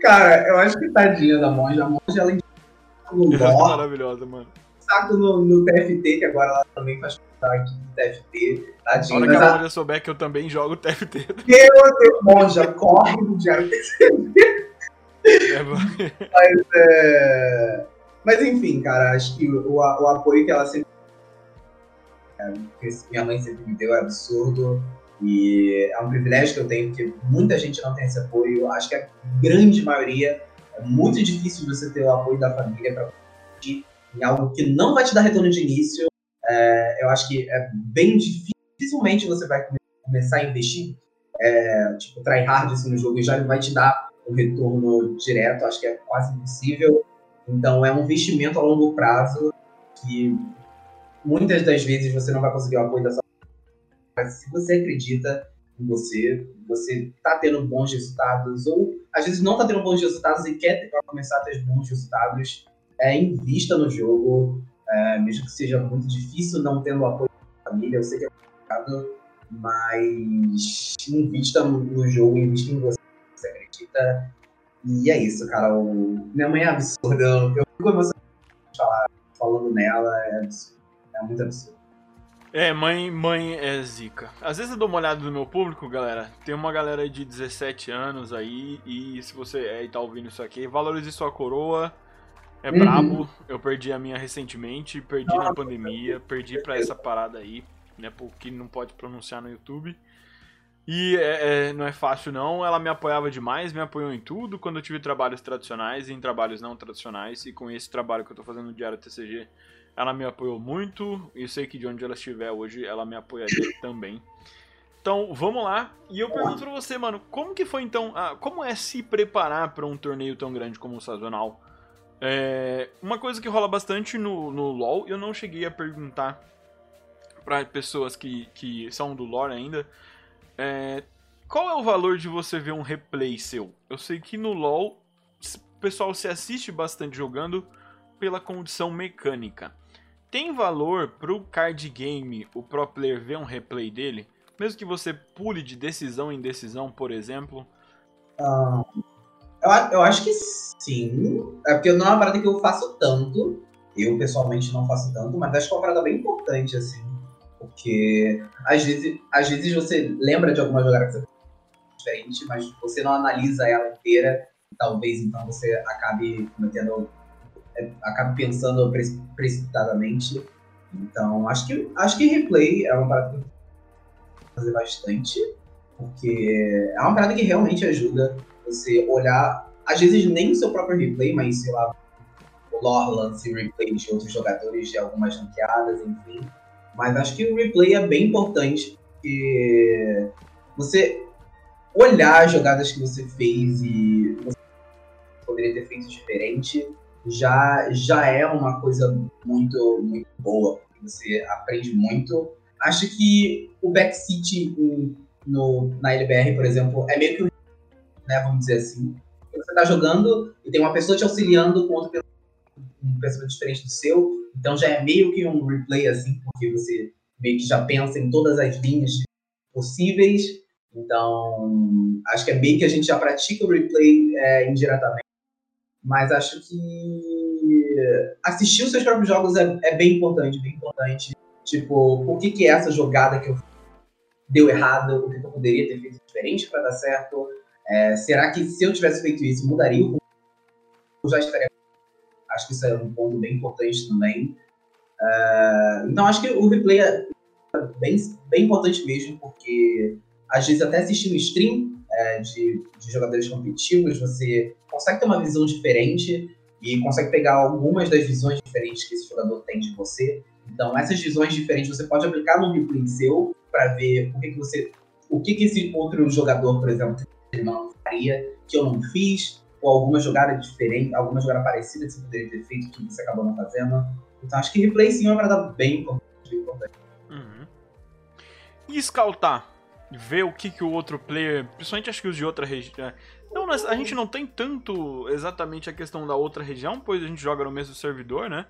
Cara, eu acho que tadinha da monja. A monja, ela é maravilhosa, mano saco no, no TFT, que agora ela também faz parte do TFT. Tadinho. Na hora que a Monja souber que eu também jogo TFT. Meu Deus, Monja, corre no Diário TFT. É, mas, é... Mas enfim, cara, acho que o, o apoio que ela sempre. É, minha mãe sempre me deu é absurdo. E é um privilégio que eu tenho, porque muita gente não tem esse apoio. Acho que a grande maioria é muito difícil você ter o apoio da família para em algo que não vai te dar retorno de início, é, eu acho que é bem. Dificilmente você vai começar a investir, é, tipo, tryhard assim, no jogo e já vai te dar um retorno direto, acho que é quase impossível. Então é um investimento a longo prazo que muitas das vezes você não vai conseguir o apoio da sua mas se você acredita em você, você está tendo bons resultados, ou às vezes não está tendo bons resultados e quer começar a ter bons resultados, é, invista no jogo, é, mesmo que seja muito difícil não tendo apoio da família, eu sei que é complicado, mas invista no jogo, invista em você, você acredita. E é isso, cara. O... Minha mãe é absurda, eu fico emocionado falando nela, é absurdo. É muito absurdo. É, mãe, mãe é zica. Às vezes eu dou uma olhada no meu público, galera. Tem uma galera de 17 anos aí, e se você é e tá ouvindo isso aqui, valorize sua coroa é Uhum. brabo. Eu perdi a minha recentemente, perdi na pandemia, perdi pra essa parada aí, né? Porque não pode pronunciar no YouTube. E é- é, não é fácil não, ela me apoiava demais, me apoiou em tudo, quando eu tive trabalhos tradicionais e em trabalhos não tradicionais, e com esse trabalho que eu tô fazendo no Diário TCG, ela me apoiou muito, e eu sei que de onde ela estiver hoje, ela me apoiaria também. Então, vamos lá, e eu pergunto pra você, mano, como que foi então, ah, como é se preparar pra um torneio tão grande como o Sazonal? É, uma coisa que rola bastante no, no LoL, eu não cheguei a perguntar pra pessoas que, que são do lore ainda, é, qual é o valor de você ver um replay seu? Eu sei que no LoL o pessoal se assiste bastante jogando pela condição mecânica. Tem valor pro card game o pro player ver um replay dele? Mesmo que você pule de decisão em decisão, por exemplo. Ah, eu, eu acho que sim. É porque não é uma parada que eu faço tanto. Eu, pessoalmente, não faço tanto, mas acho que é uma parada bem importante, assim. Porque às vezes, às vezes você lembra de alguma jogada que você diferente, mas você não analisa ela inteira. Talvez então você acabe cometendo. é, acabe pensando pre- precipitadamente. Então, acho que, acho que replay é uma parada que fazer bastante. Porque é uma parada que realmente ajuda você olhar, às vezes nem o seu próprio replay, mas sei lá, o lore lance replay de outros jogadores de algumas ranqueadas, enfim. Mas acho que o replay é bem importante, porque você olhar as jogadas que você fez e você poderia ter feito diferente já, já é uma coisa muito, muito boa, você aprende muito. Acho que o backseat no, na LBR, por exemplo, é meio que né, vamos dizer assim. Você tá jogando e tem uma pessoa te auxiliando com outro um pensamento diferente do seu, então já é meio que um replay assim, porque você meio que já pensa em todas as linhas possíveis. Então, acho que é meio que a gente já pratica o replay é, indiretamente. Mas acho que assistir os seus próprios jogos é, é bem importante, bem importante. Tipo, por que, que essa jogada que eu deu errado, o que eu poderia ter feito diferente para dar certo? É, será que se eu tivesse feito isso, mudaria o eu já estaria. Acho que isso é um ponto bem importante também. É, então acho que o replay é bem, bem importante mesmo, porque às vezes até assistindo stream é, de, de jogadores competitivos, você consegue ter uma visão diferente e consegue pegar algumas das visões diferentes que esse jogador tem de você. Então essas visões diferentes você pode aplicar no replay seu para ver o que, que você. O que, que esse outro jogador, por exemplo, não faria, que eu não fiz, ou alguma jogada diferente, alguma jogada parecida que você poderia ter feito que você acabou não fazendo. Então acho que replay sim é uma parada bem importante. Bem importante. Uhum. E scoutar? Ver o que, que o outro player, principalmente acho que os de outra região. Não, mas a gente não tem tanto exatamente a questão da outra região, pois a gente joga no mesmo servidor, né?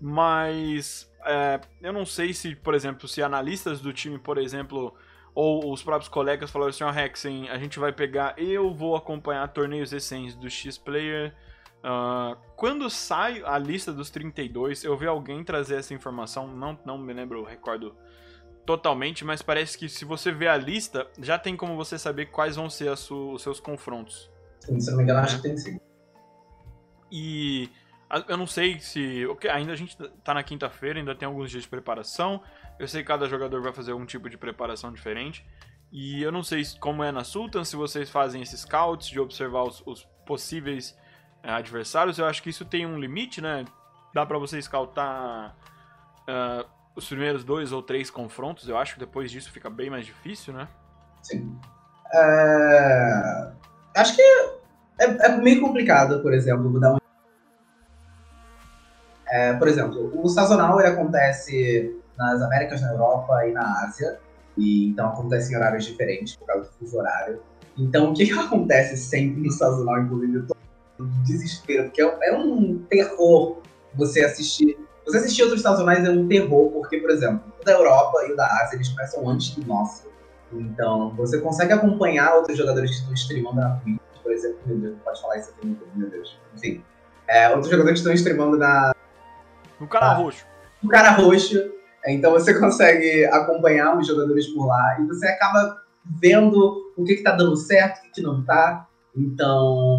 Mas é, eu não sei se, por exemplo, se analistas do time, por exemplo, ou os próprios colegas falaram assim, ó, Hexen, a gente vai pegar, eu vou acompanhar torneios recentes do X-Player. Ah, quando sai a lista dos 32, eu vi alguém trazer essa informação, não, não me lembro, recordo totalmente, mas parece que se você vê a lista, já tem como você saber quais vão ser su- os seus confrontos. Sim, se não me engano, acho que tem ser. E eu não sei se. ainda a gente tá na quinta-feira, ainda tem alguns dias de preparação. Eu sei que cada jogador vai fazer algum tipo de preparação diferente. E eu não sei se- como é na Sultan, se vocês fazem esses scouts de observar os, os possíveis eh, adversários. Eu acho que isso tem um limite, né? Dá pra você scoutar ah, os primeiros dois ou três confrontos. Eu acho que depois disso fica bem mais difícil, né? Sim. É, Acho que é, é meio complicado, por exemplo, dar um... É, por exemplo, o sazonal ele acontece nas Américas, na Europa e na Ásia, e então acontece em horários diferentes por causa do fuso horário. Então, o que, que acontece sempre no sazonal, inclusive, eu tô desespero, porque é, é um terror você assistir. Você assistir outros sazonais é um terror, porque, por exemplo, o da Europa e o da Ásia eles começam antes do nosso. Então, você consegue acompanhar outros jogadores que estão streamando na Twitch, por exemplo. Meu Deus, pode falar isso aqui meu Deus. Enfim. É, outros jogadores que estão streamando na, No canal Ah. roxo. no cara roxo. Então você consegue acompanhar os jogadores por lá e você acaba vendo o que, que tá dando certo, o que, que não tá. Então,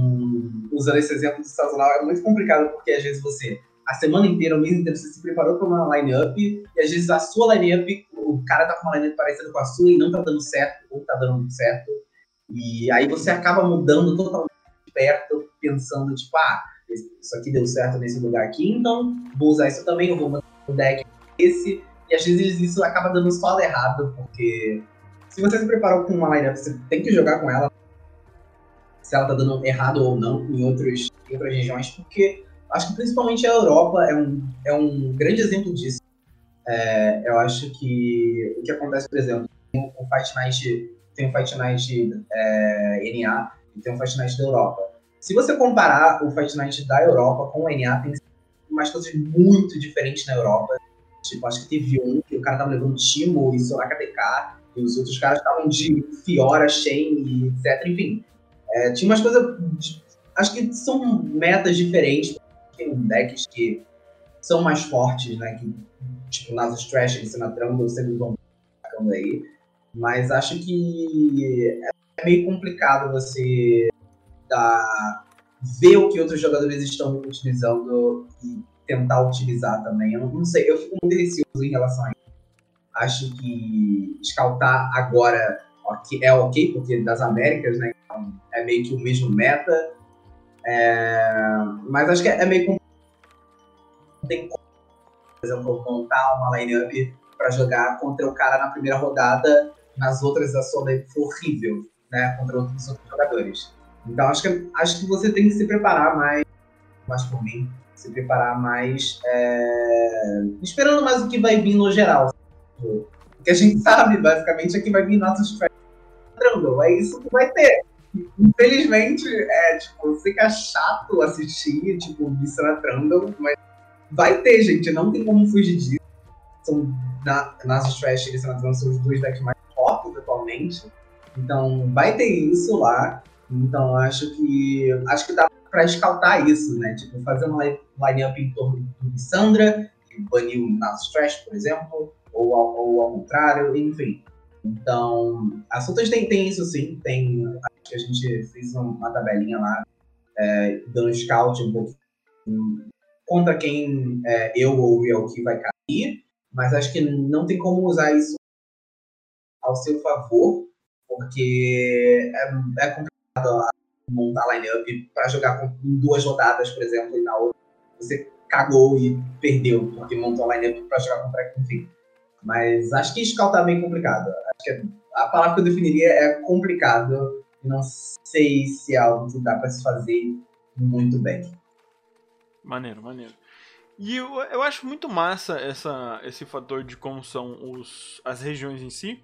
usando esse exemplo do sazonal, é muito complicado porque às vezes você, a semana inteira, o mês inteiro, você se preparou para uma line-up e às vezes a sua line-up, o cara tá com uma line-up parecida com a sua e não tá dando certo, ou tá dando certo. E aí você acaba mudando totalmente perto, pensando, tipo, ah, isso aqui deu certo nesse lugar aqui, então vou usar isso também, eu vou mandar um deck esse. E às vezes isso acaba dando solo errado, porque se você se preparou com uma lineup, você tem que jogar com ela, se ela tá dando errado ou não em, outros, em outras regiões, porque acho que principalmente a Europa é um, é um grande exemplo disso. É, eu acho que o que acontece, por exemplo, tem o Fight Night, tem o Fight Night é, NA e tem o Fight Night da Europa. Se você comparar o Fight Night da Europa com o NA, tem umas coisas muito diferentes na Europa. Tipo, acho que teve um que o cara tava levando Timo e Soraka DK, e os outros caras estavam de Fiora, Shen, etc. Enfim, é, tinha umas coisas. Acho que são metas diferentes. Tem decks que são mais fortes, né? Que, tipo, Nasus Trash e Sinatrambo sempre vão ficando aí. Mas acho que é meio complicado você dar, ver o que outros jogadores estão utilizando e tentar utilizar também. Eu não, não sei, eu fico muito receoso em relação a isso. Acho que scoutar agora é ok, porque das Américas, né? Então é meio que o mesmo meta. É, mas acho que é meio complicado. Não tem como, por exemplo, montar uma lineup para jogar contra o cara na primeira rodada, nas outras a sua foi horrível, né? Contra outros, outros jogadores. Então acho que, acho que você tem que se preparar mais, mais por mim, se preparar mais, é, esperando mais o que vai vir no geral. O que a gente sabe, basicamente, é que vai vir nossos Trundle. É isso que vai ter. Infelizmente, é, tipo, fica chato assistir, tipo, Missão Trundle, mas vai ter, gente. Não tem como fugir disso. São, na, Nasus Trash e Missão Trundle são os dois decks mais fortes atualmente. Então, vai ter isso lá. Então, acho que acho que dá para escaltar isso, né? Tipo, fazer uma line-up em torno do que baniu Nasus Trash, por exemplo, ou ao, ou ao contrário, enfim. Então, as outras tem, tem isso sim, tem. Acho que a gente fez uma tabelinha lá, é, dando scout um pouco contra quem é, eu ou o que vai cair, mas acho que não tem como usar isso ao seu favor, porque é, é complicado montar line-up para jogar com, em duas rodadas, por exemplo, e na outra você cagou e perdeu, porque montou a line-up para jogar contra quem mas acho que scout tá bem complicado. Acho que a palavra que eu definiria é complicado. Não sei se é algo que dá para se fazer muito bem. Maneiro, maneiro. E eu, eu acho muito massa essa, esse fator de como são os, as regiões em si.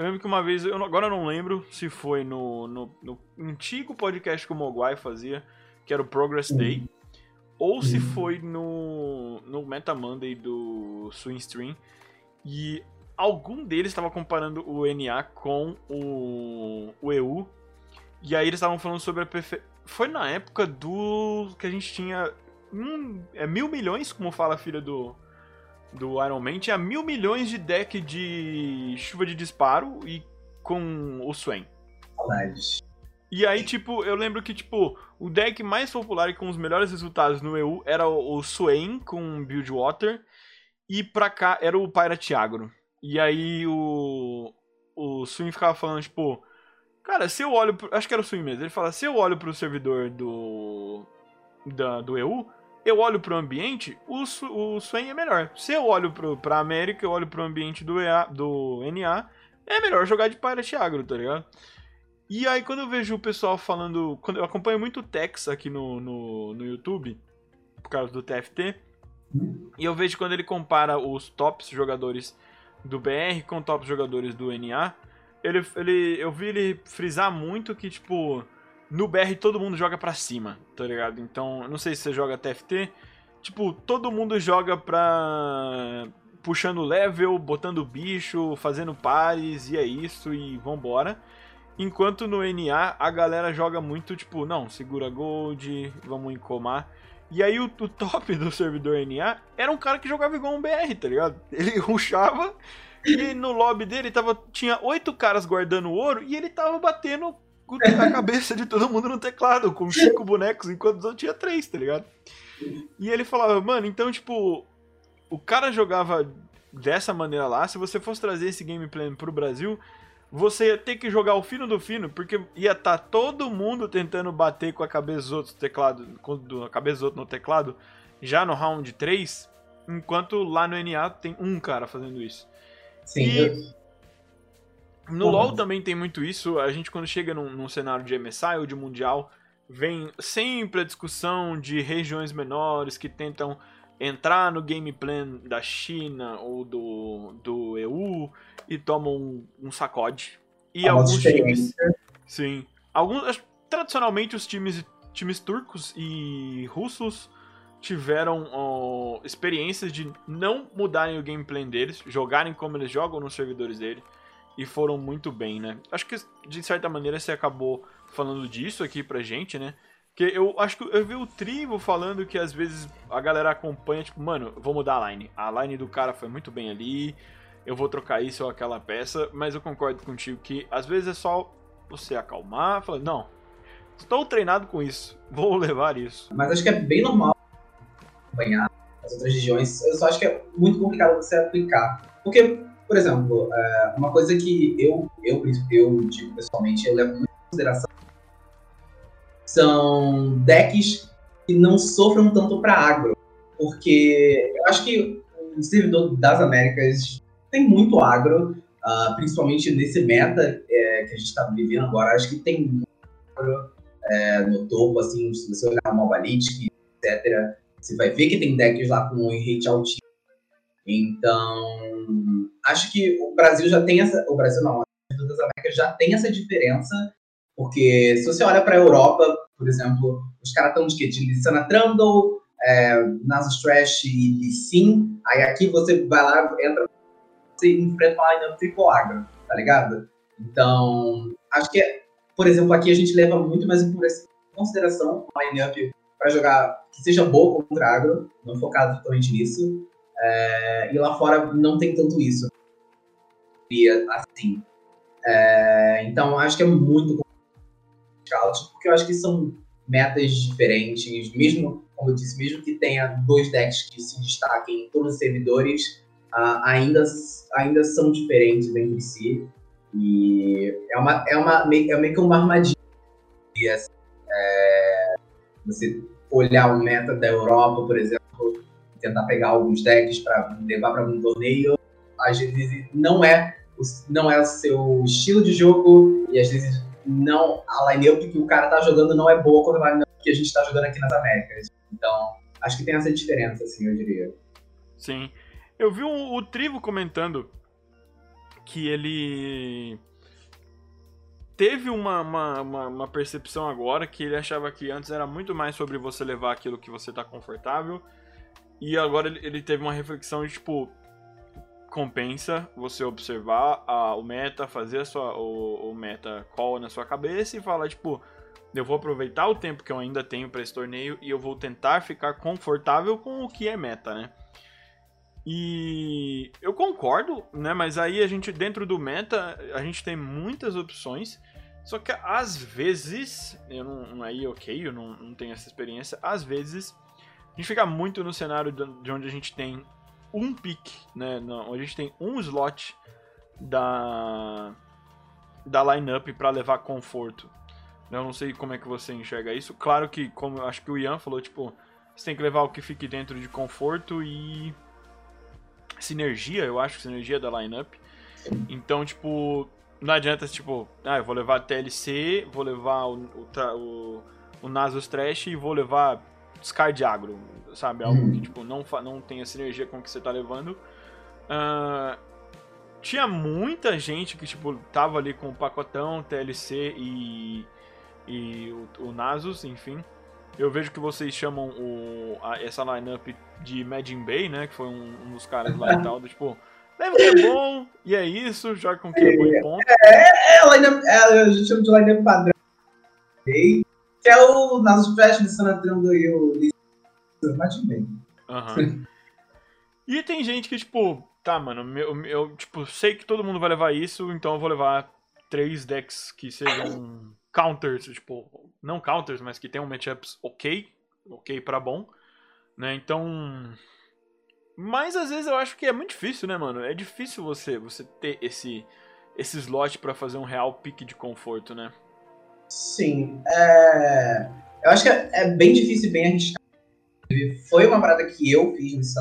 Eu lembro que uma vez, eu, agora eu não lembro se foi no, no, no, antigo podcast que o Mogwai fazia, que era o Progress Day, ou se foi no, no Meta Monday do Swingstream, e algum deles estava comparando o NA com o, o EU. E aí eles estavam falando sobre a perfe... Foi na época do. que a gente tinha. Hum, é mil milhões, como fala a filha do. Do Iron Man, tinha mil milhões de deck de chuva de disparo e com o Swain. E aí, tipo, eu lembro que, tipo, o deck mais popular e com os melhores resultados no EU era o, o Swain com Build Water e pra cá era o Pirate Agro. E aí o. O ficava falando, tipo. Cara, se eu olho. Pro, acho que era o Swing mesmo. Ele fala: se eu olho pro servidor do. Da, do EU, eu olho pro ambiente, o, o Swain é melhor. Se eu olho pro, pra América, eu olho pro ambiente do, EA, do NA, é melhor jogar de Pirate Agro, tá ligado? E aí quando eu vejo o pessoal falando. Quando eu acompanho muito o Tex aqui no, no, no YouTube, por causa do TFT. E eu vejo quando ele compara os tops jogadores do BR com tops jogadores do NA, ele, ele, eu vi ele frisar muito que, tipo, no BR todo mundo joga pra cima, tá ligado? Então, não sei se você joga TFT, tipo, todo mundo joga pra. puxando level, botando bicho, fazendo pares, e é isso, e vambora. Enquanto no NA a galera joga muito, tipo, não, segura gold, vamos encomar. E aí o, o, top do servidor NA era um cara que jogava igual um BR, tá ligado? Ele ruxava e no lobby dele tava, tinha oito caras guardando ouro e ele tava batendo a cabeça de todo mundo no teclado, com cinco bonecos, enquanto eu tinha três, tá ligado? E ele falava, mano, então, tipo, o cara jogava dessa maneira lá, se você fosse trazer esse gameplay pro Brasil, você ia ter que jogar o fino do fino, porque ia estar tá todo mundo tentando bater com a cabeça dos outros teclado, com a cabeça dos outros no teclado, já no round 3, enquanto lá no NA tem um cara fazendo isso. Sim. E no. LoL também tem muito isso, a gente quando chega num, num cenário de MSI ou de Mundial, vem sempre a discussão de regiões menores que tentam entrar no game plan da China ou do, do EU e tomam um, um sacode. E alguns times. Sim. Alguns, tradicionalmente os times, times turcos e russos tiveram experiências de não mudarem o gameplay deles, jogarem como eles jogam nos servidores dele e foram muito bem, né? Acho que de certa maneira você acabou falando disso aqui pra gente, né? Que eu acho que eu vi o Trivo falando que às vezes a galera acompanha, tipo, mano, vou mudar a line. A line do cara foi muito bem ali, eu vou trocar isso ou aquela peça, mas eu concordo contigo que às vezes é só você acalmar, falar, não, estou treinado com isso, vou levar isso. Mas acho que é bem normal acompanhar as outras regiões, eu só acho que é muito complicado você aplicar. Porque, por exemplo, é, uma coisa que eu, eu, eu digo pessoalmente, eu levo muito em consideração são decks que não sofram tanto para agro. Porque eu acho que o servidor das Américas tem muito agro, uh, principalmente nesse meta é, que a gente está vivendo agora. Acho que tem muito agro é, no topo, assim, se você olhar o Mobalytic, etc., você vai ver que tem decks lá com um rate altíssimo. Então, acho que o Brasil já tem essa. O Brasil não, das Américas já tem essa diferença porque se você olha para a Europa, por exemplo, os caras estão de quê? De Lissana Trundle, é, Nasus Trash e Sim. Aí aqui você vai lá, entra, você enfrenta uma lineup triple agro, tá ligado? Então, acho que, por exemplo, aqui a gente leva muito mais em consideração uma lineup para jogar que seja boa contra agro, não focado totalmente nisso. É, e lá fora não tem tanto isso. Assim. É, então, acho que é muito Scout, porque eu acho que são metas diferentes, mesmo, como eu disse, mesmo que tenha dois decks que se destaquem em todos os servidores, uh, ainda, ainda são diferentes entre si. E é, uma, é, uma, é meio que uma armadilha. Assim, é, você olhar o meta da Europa, por exemplo, tentar pegar alguns decks para levar para algum torneio, às vezes não é, não é o seu estilo de jogo e às vezes não a line-up que o cara tá jogando não é boa quando a line-up que a gente tá jogando aqui nas Américas. Então, acho que tem essa diferença, assim, eu diria. Sim. Eu vi um, o Trivo comentando que ele teve uma, uma, uma, uma, percepção agora que ele achava que antes era muito mais sobre você levar aquilo que você tá confortável. E agora ele, ele teve uma reflexão de tipo, compensa você observar a, o meta, fazer a sua, o, o, meta call na sua cabeça e falar, tipo, eu vou aproveitar o tempo que eu ainda tenho para esse torneio e eu vou tentar ficar confortável com o que é meta, né? E eu concordo, né? Mas aí a gente, dentro do meta, a gente tem muitas opções. Só que às vezes, eu não, aí ok, eu não, não tenho essa experiência, às vezes a gente fica muito no cenário de onde a gente tem um pick, né? Não, a gente tem um slot da da lineup para levar conforto. Eu não sei como é que você enxerga isso. Claro que, como acho que o Ian falou, tipo, você tem que levar o que fique dentro de conforto e sinergia, eu acho, sinergia da lineup. Então, tipo, não adianta, tipo, ah, eu vou levar TLC, vou levar o, o, o, o Nasus Trash e vou levar discard agro, sabe? Algo que, uhum. tipo, não, não tem a sinergia com o que você tá levando. Uh, tinha muita gente que, tipo, tava ali com o pacotão, TLC e, e o, o Nasus, enfim. Eu vejo que vocês chamam o, a, essa lineup de Imagine Bay, né? Que foi um, um dos caras lá e tal, do, tipo... Leva o que é bom, e é isso, joga com o que é bom e ponto. É, é, é, lineup, é a gente chama de lineup padrão. Que é o Nasus Trash de San Andreas o bate bem. Uhum. e tem gente que, tipo, tá, mano, eu, eu, tipo, sei que todo mundo vai levar isso, então eu vou levar três decks que sejam counters, tipo, não counters, mas que tenham matchups ok, ok para bom, né? Então, mas às vezes eu acho que é muito difícil, né, mano? É difícil você você ter esse esse slot para fazer um real pique de conforto, né? Sim, é... eu acho que é, bem difícil e bem arriscado. Foi uma parada que eu fiz nesse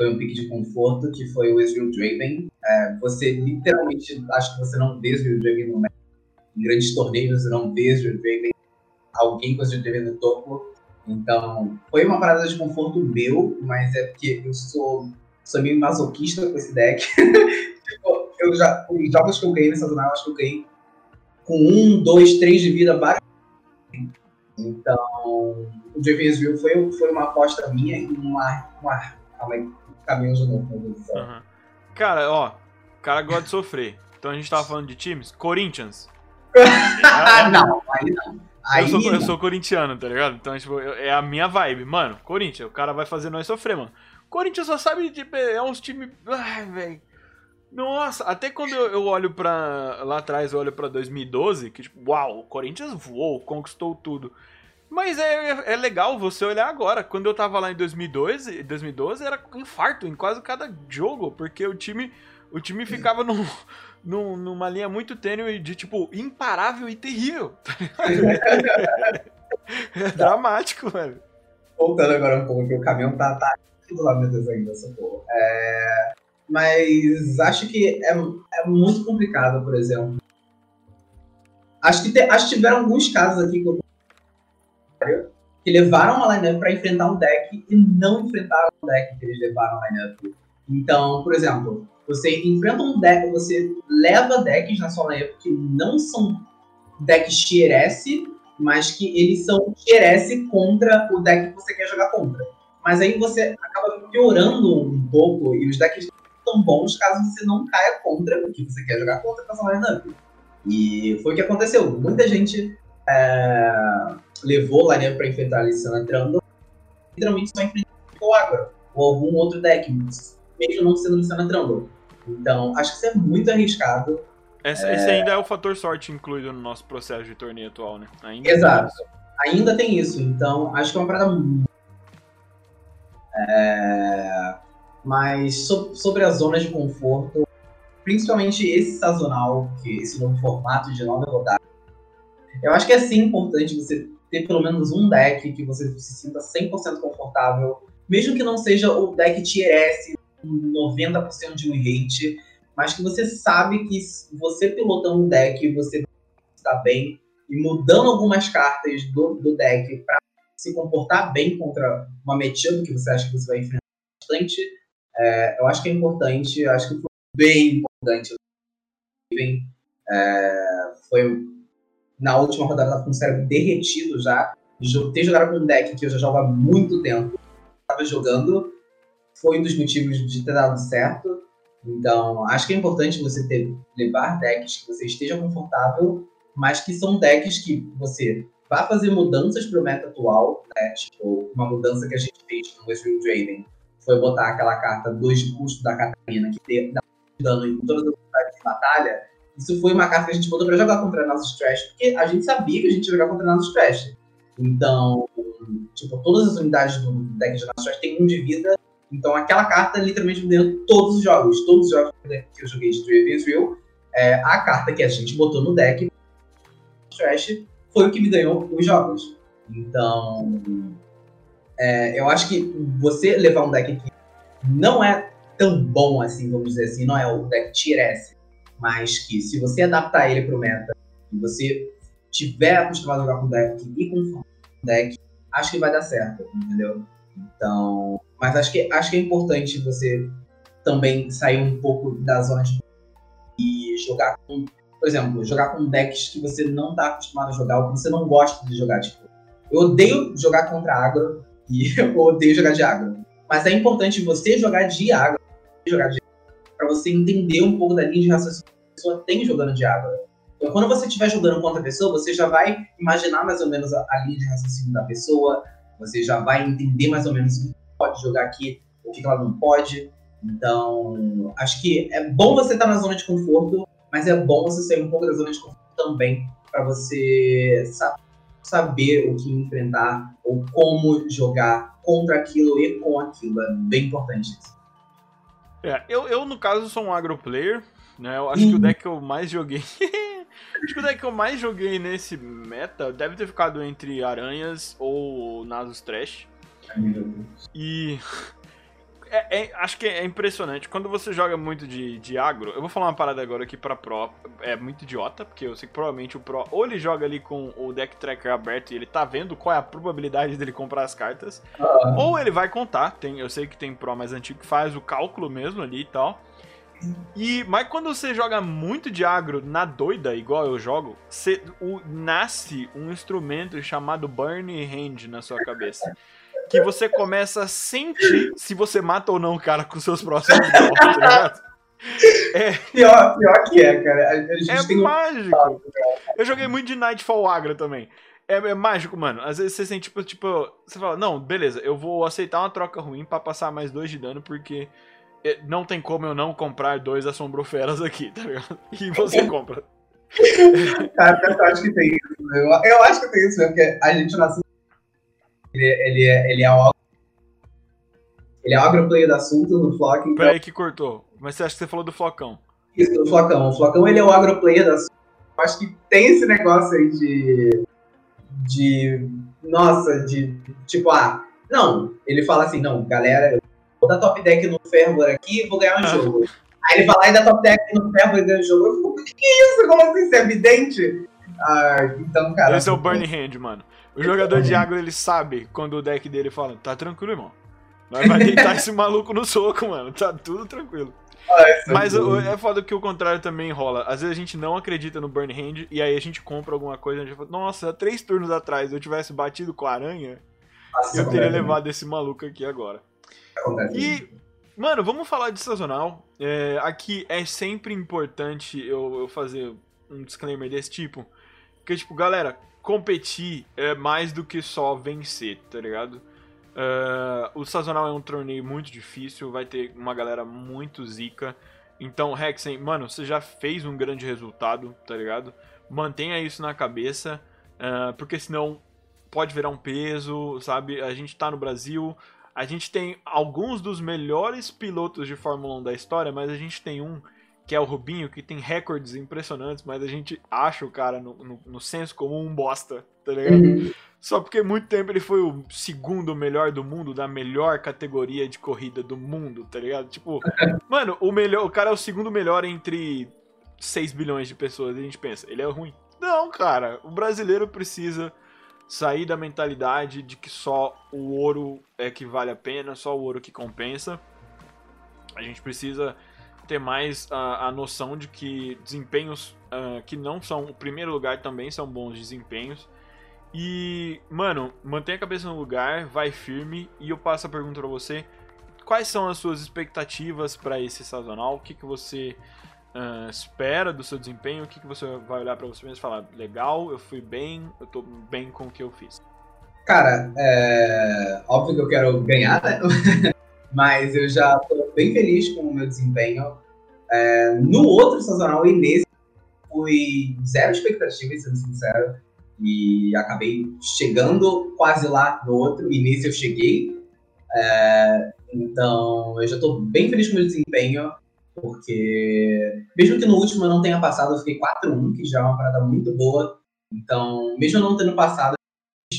foi um pique de conforto, que foi o Ezreal Draven. É, você literalmente, acho que você não vê Ezreal Draven no em grandes torneios, você não vê Ezreal Draven, alguém com Ezreal Draven no topo. Então, foi uma parada de conforto meu, mas é porque eu sou, sou meio masoquista com esse deck. tipo, eu já, os jogos que eu ganhei nessa zona, acho que eu ganhei com um, dois, três de vida várias então, o Draven Ezreal foi, foi uma aposta minha em uma, uma, uma caminhos de novo. Uhum. Cara, ó, o cara gosta de sofrer. Então a gente tava falando de times. Corinthians. não, aí não. Aí eu, sou, não. eu sou corintiano, tá ligado? Então, tipo, é a minha vibe. Mano, Corinthians, o cara vai fazer nós sofrer, mano. Corinthians só sabe, tipo, é uns times. Ai, velho. Nossa, até quando eu, olho pra. Lá atrás, eu olho pra 2012, que tipo, uau, o Corinthians voou, conquistou tudo. Mas é, é legal você olhar agora. Quando eu tava lá em 2012, 2012 era infarto em quase cada jogo, porque o time, o time ficava num, num, numa linha muito tênue de tipo imparável e terrível. é dramático, velho. Voltando agora um pouco, que o caminhão tá, tá Deus ainda, socorro. É, mas acho que é, é muito complicado, por exemplo. Acho que, te, acho que tiveram alguns casos aqui que eu que levaram uma lineup para enfrentar um deck e não enfrentaram o deck que eles levaram a lineup. Então, por exemplo, você enfrenta um deck, você leva decks na sua lineup que não são decks tier S, mas que eles são tier S contra o deck que você quer jogar contra. Mas aí você acaba piorando um pouco e os decks tão bons caso você não caia contra o que você quer jogar contra com essa lineup. E foi o que aconteceu. Muita gente é, levou Larian para enfrentar a Lissana Trundle, literalmente só enfrentou o Agro, ou algum outro deck, mesmo não sendo Lissana Trundle. Então, acho que isso é muito arriscado. Esse, é... esse, ainda é o fator sorte incluído no nosso processo de torneio atual, né? Ainda Exato. Tem ainda tem isso. Então, acho que é uma parada. É... Mas so, sobre as zonas de conforto, principalmente esse sazonal, que esse novo formato de nova rodada, eu acho que é sim importante você ter pelo menos um deck que você se sinta 100% confortável, mesmo que não seja o deck tier S, 90% de win rate, mas que você sabe que você pilotando um deck, você está bem, e mudando algumas cartas do, do deck para se comportar bem contra uma matchup que você acha que você vai enfrentar bastante, é, eu acho que é importante, acho que foi bem importante. É, foi na última rodada tava com o cérebro derretido já. Ter jogado com um deck que eu já jogo há muito tempo, estava jogando, foi um dos motivos de ter dado certo. Então, acho que é importante você ter, levar decks que você esteja confortável, mas que são decks que você vai fazer mudanças para o meta atual, né? Tipo, uma mudança que a gente fez no Westfield Draven foi botar aquela carta 2 de custo da Catarina, que dá dano em todas as unidades de batalha, isso foi uma carta que a gente botou pra jogar contra nossos trash, porque a gente sabia que a gente ia jogar contra nossos trash. Então, tipo, todas as unidades do deck de nossos trash têm um de vida. Então, aquela carta literalmente me deu todos os jogos. Todos os jogos que eu joguei de Draven Israel, é, a carta que a gente botou no deck, trash, foi o que me ganhou os jogos. Então, é, eu acho que você levar um deck que não é tão bom assim, vamos dizer assim, não é o deck Tier S, mas que se você adaptar ele para o meta e você tiver acostumado a jogar com deck e com deck, acho que vai dar certo, entendeu? Então, mas acho que acho que é importante você também sair um pouco da zona de e jogar com, por exemplo, jogar com decks que você não está acostumado a jogar ou que você não gosta de jogar, tipo, eu odeio jogar contra agro e eu odeio jogar de agro. Mas é importante você jogar de agro, jogar de para você entender um pouco da linha de raciocínio que a pessoa tem jogando de água. Então, quando você estiver jogando contra a pessoa, você já vai imaginar mais ou menos a, a linha de raciocínio da pessoa, você já vai entender mais ou menos o que pode jogar aqui, o que ela não pode. Então, acho que é bom você estar na zona de conforto, mas é bom você sair um pouco da zona de conforto também para você sa saber o que enfrentar ou como jogar contra aquilo e com aquilo. É bem importante isso. É, eu, eu, no caso, sou um agro player, né? Eu acho que o deck que eu mais joguei. acho que o deck que eu mais joguei nesse meta deve ter ficado entre Aranhas ou Nasus Trash. E é, é, acho que é impressionante. Quando você joga muito de, de agro, eu vou falar uma parada agora aqui pra Pro. É muito idiota, porque eu sei que provavelmente o Pro ou ele joga ali com o deck tracker aberto e ele tá vendo qual é a probabilidade dele comprar as cartas, uhum. ou ele vai contar. Tem, eu sei que tem Pro mais antigo que faz o cálculo mesmo ali e tal. E, mas quando você joga muito de agro na doida, igual eu jogo, você, o, nasce um instrumento chamado Burn Hand na sua cabeça que você começa a sentir se você mata ou não o cara com seus próximos golpes, tá ligado? É. Pior, pior que é, cara. é mágico. Um... Eu joguei muito de Nightfall Agra também. É, é, mágico, mano. Às vezes você sente, tipo, tipo, você fala, não, beleza, eu vou aceitar uma troca ruim para passar mais dois de dano, porque é, não tem como eu não comprar dois assombroferas aqui, tá ligado? E você compra. Cara, eu acho que tem isso. Eu, eu acho que tem isso mesmo, porque a gente nasceu ele, ele, é, ele é o ele é o agroplayer da Sulta no Flock. Então... Peraí que cortou. Mas você acha que você falou do Flocão? Isso, do Flocão. O Flocão ele é o agroplayer da Sulta. Eu acho que tem esse negócio aí de. de. Nossa, de. Tipo, ah, não. Ele fala assim, não, galera, eu vou dar top deck no Fervor aqui e vou ganhar um ah. jogo. Aí ele fala, e dá top deck no Fervor e ganha um jogo. Eu fico, que, que é isso? Como assim? Isso é evidente? Ah, então, cara. Esse é o Burning Hand, mano. O jogador de agro, ele sabe quando o deck dele fala, tá tranquilo, irmão. Nós vai deitar esse maluco no soco, mano. Tá tudo tranquilo. Ah, é Mas o, é foda que o contrário também rola. Às vezes a gente não acredita no Burn Hand e aí a gente compra alguma coisa e a gente fala, nossa, três turnos atrás eu tivesse batido com a aranha, nossa, eu teria levado esse maluco aqui agora. E, mano, vamos falar de sazonal. É, aqui é sempre importante eu, eu fazer um disclaimer desse tipo. Porque, tipo, galera, competir é mais do que só vencer, tá ligado? Uh, o sazonal é um torneio muito difícil, vai ter uma galera muito zica. Então, Hexen, mano, você já fez um grande resultado, tá ligado? Mantenha isso na cabeça, uh, porque senão pode virar um peso, sabe? A gente tá no Brasil, a gente tem alguns dos melhores pilotos de Fórmula 1 da história, mas a gente tem um que é o Rubinho, que tem recordes impressionantes, mas a gente acha o cara no, no, no senso comum um bosta, tá ligado? Uhum. Só porque muito tempo ele foi o segundo melhor do mundo, da melhor categoria de corrida do mundo, tá ligado? Tipo, mano, o melhor, o cara é o segundo melhor entre 6 bilhões de pessoas, e a gente pensa, ele é ruim. Não, cara, o brasileiro precisa sair da mentalidade de que só o ouro é que vale a pena, só o ouro que compensa. A gente precisa ter mais a, a noção de que desempenhos uh, que não são o primeiro lugar também são bons desempenhos. E, mano, mantenha a cabeça no lugar, vai firme. E eu passo a pergunta para você: quais são as suas expectativas para esse sazonal? O que, que você uh, espera do seu desempenho? O que, que você vai olhar para você mesmo e falar: legal, eu fui bem, eu tô bem com o que eu fiz? Cara, é óbvio que eu quero ganhar, né? Mas eu já tô bem feliz com o meu desempenho. É, no outro sazonal e nesse, fui zero expectativas, sendo sincero. E acabei chegando quase lá no outro, e nesse eu cheguei. É, então, eu já tô bem feliz com o meu desempenho, porque mesmo que no último eu não tenha passado, eu fiquei 4-1, que já é uma parada muito boa. Então, mesmo não tendo passado,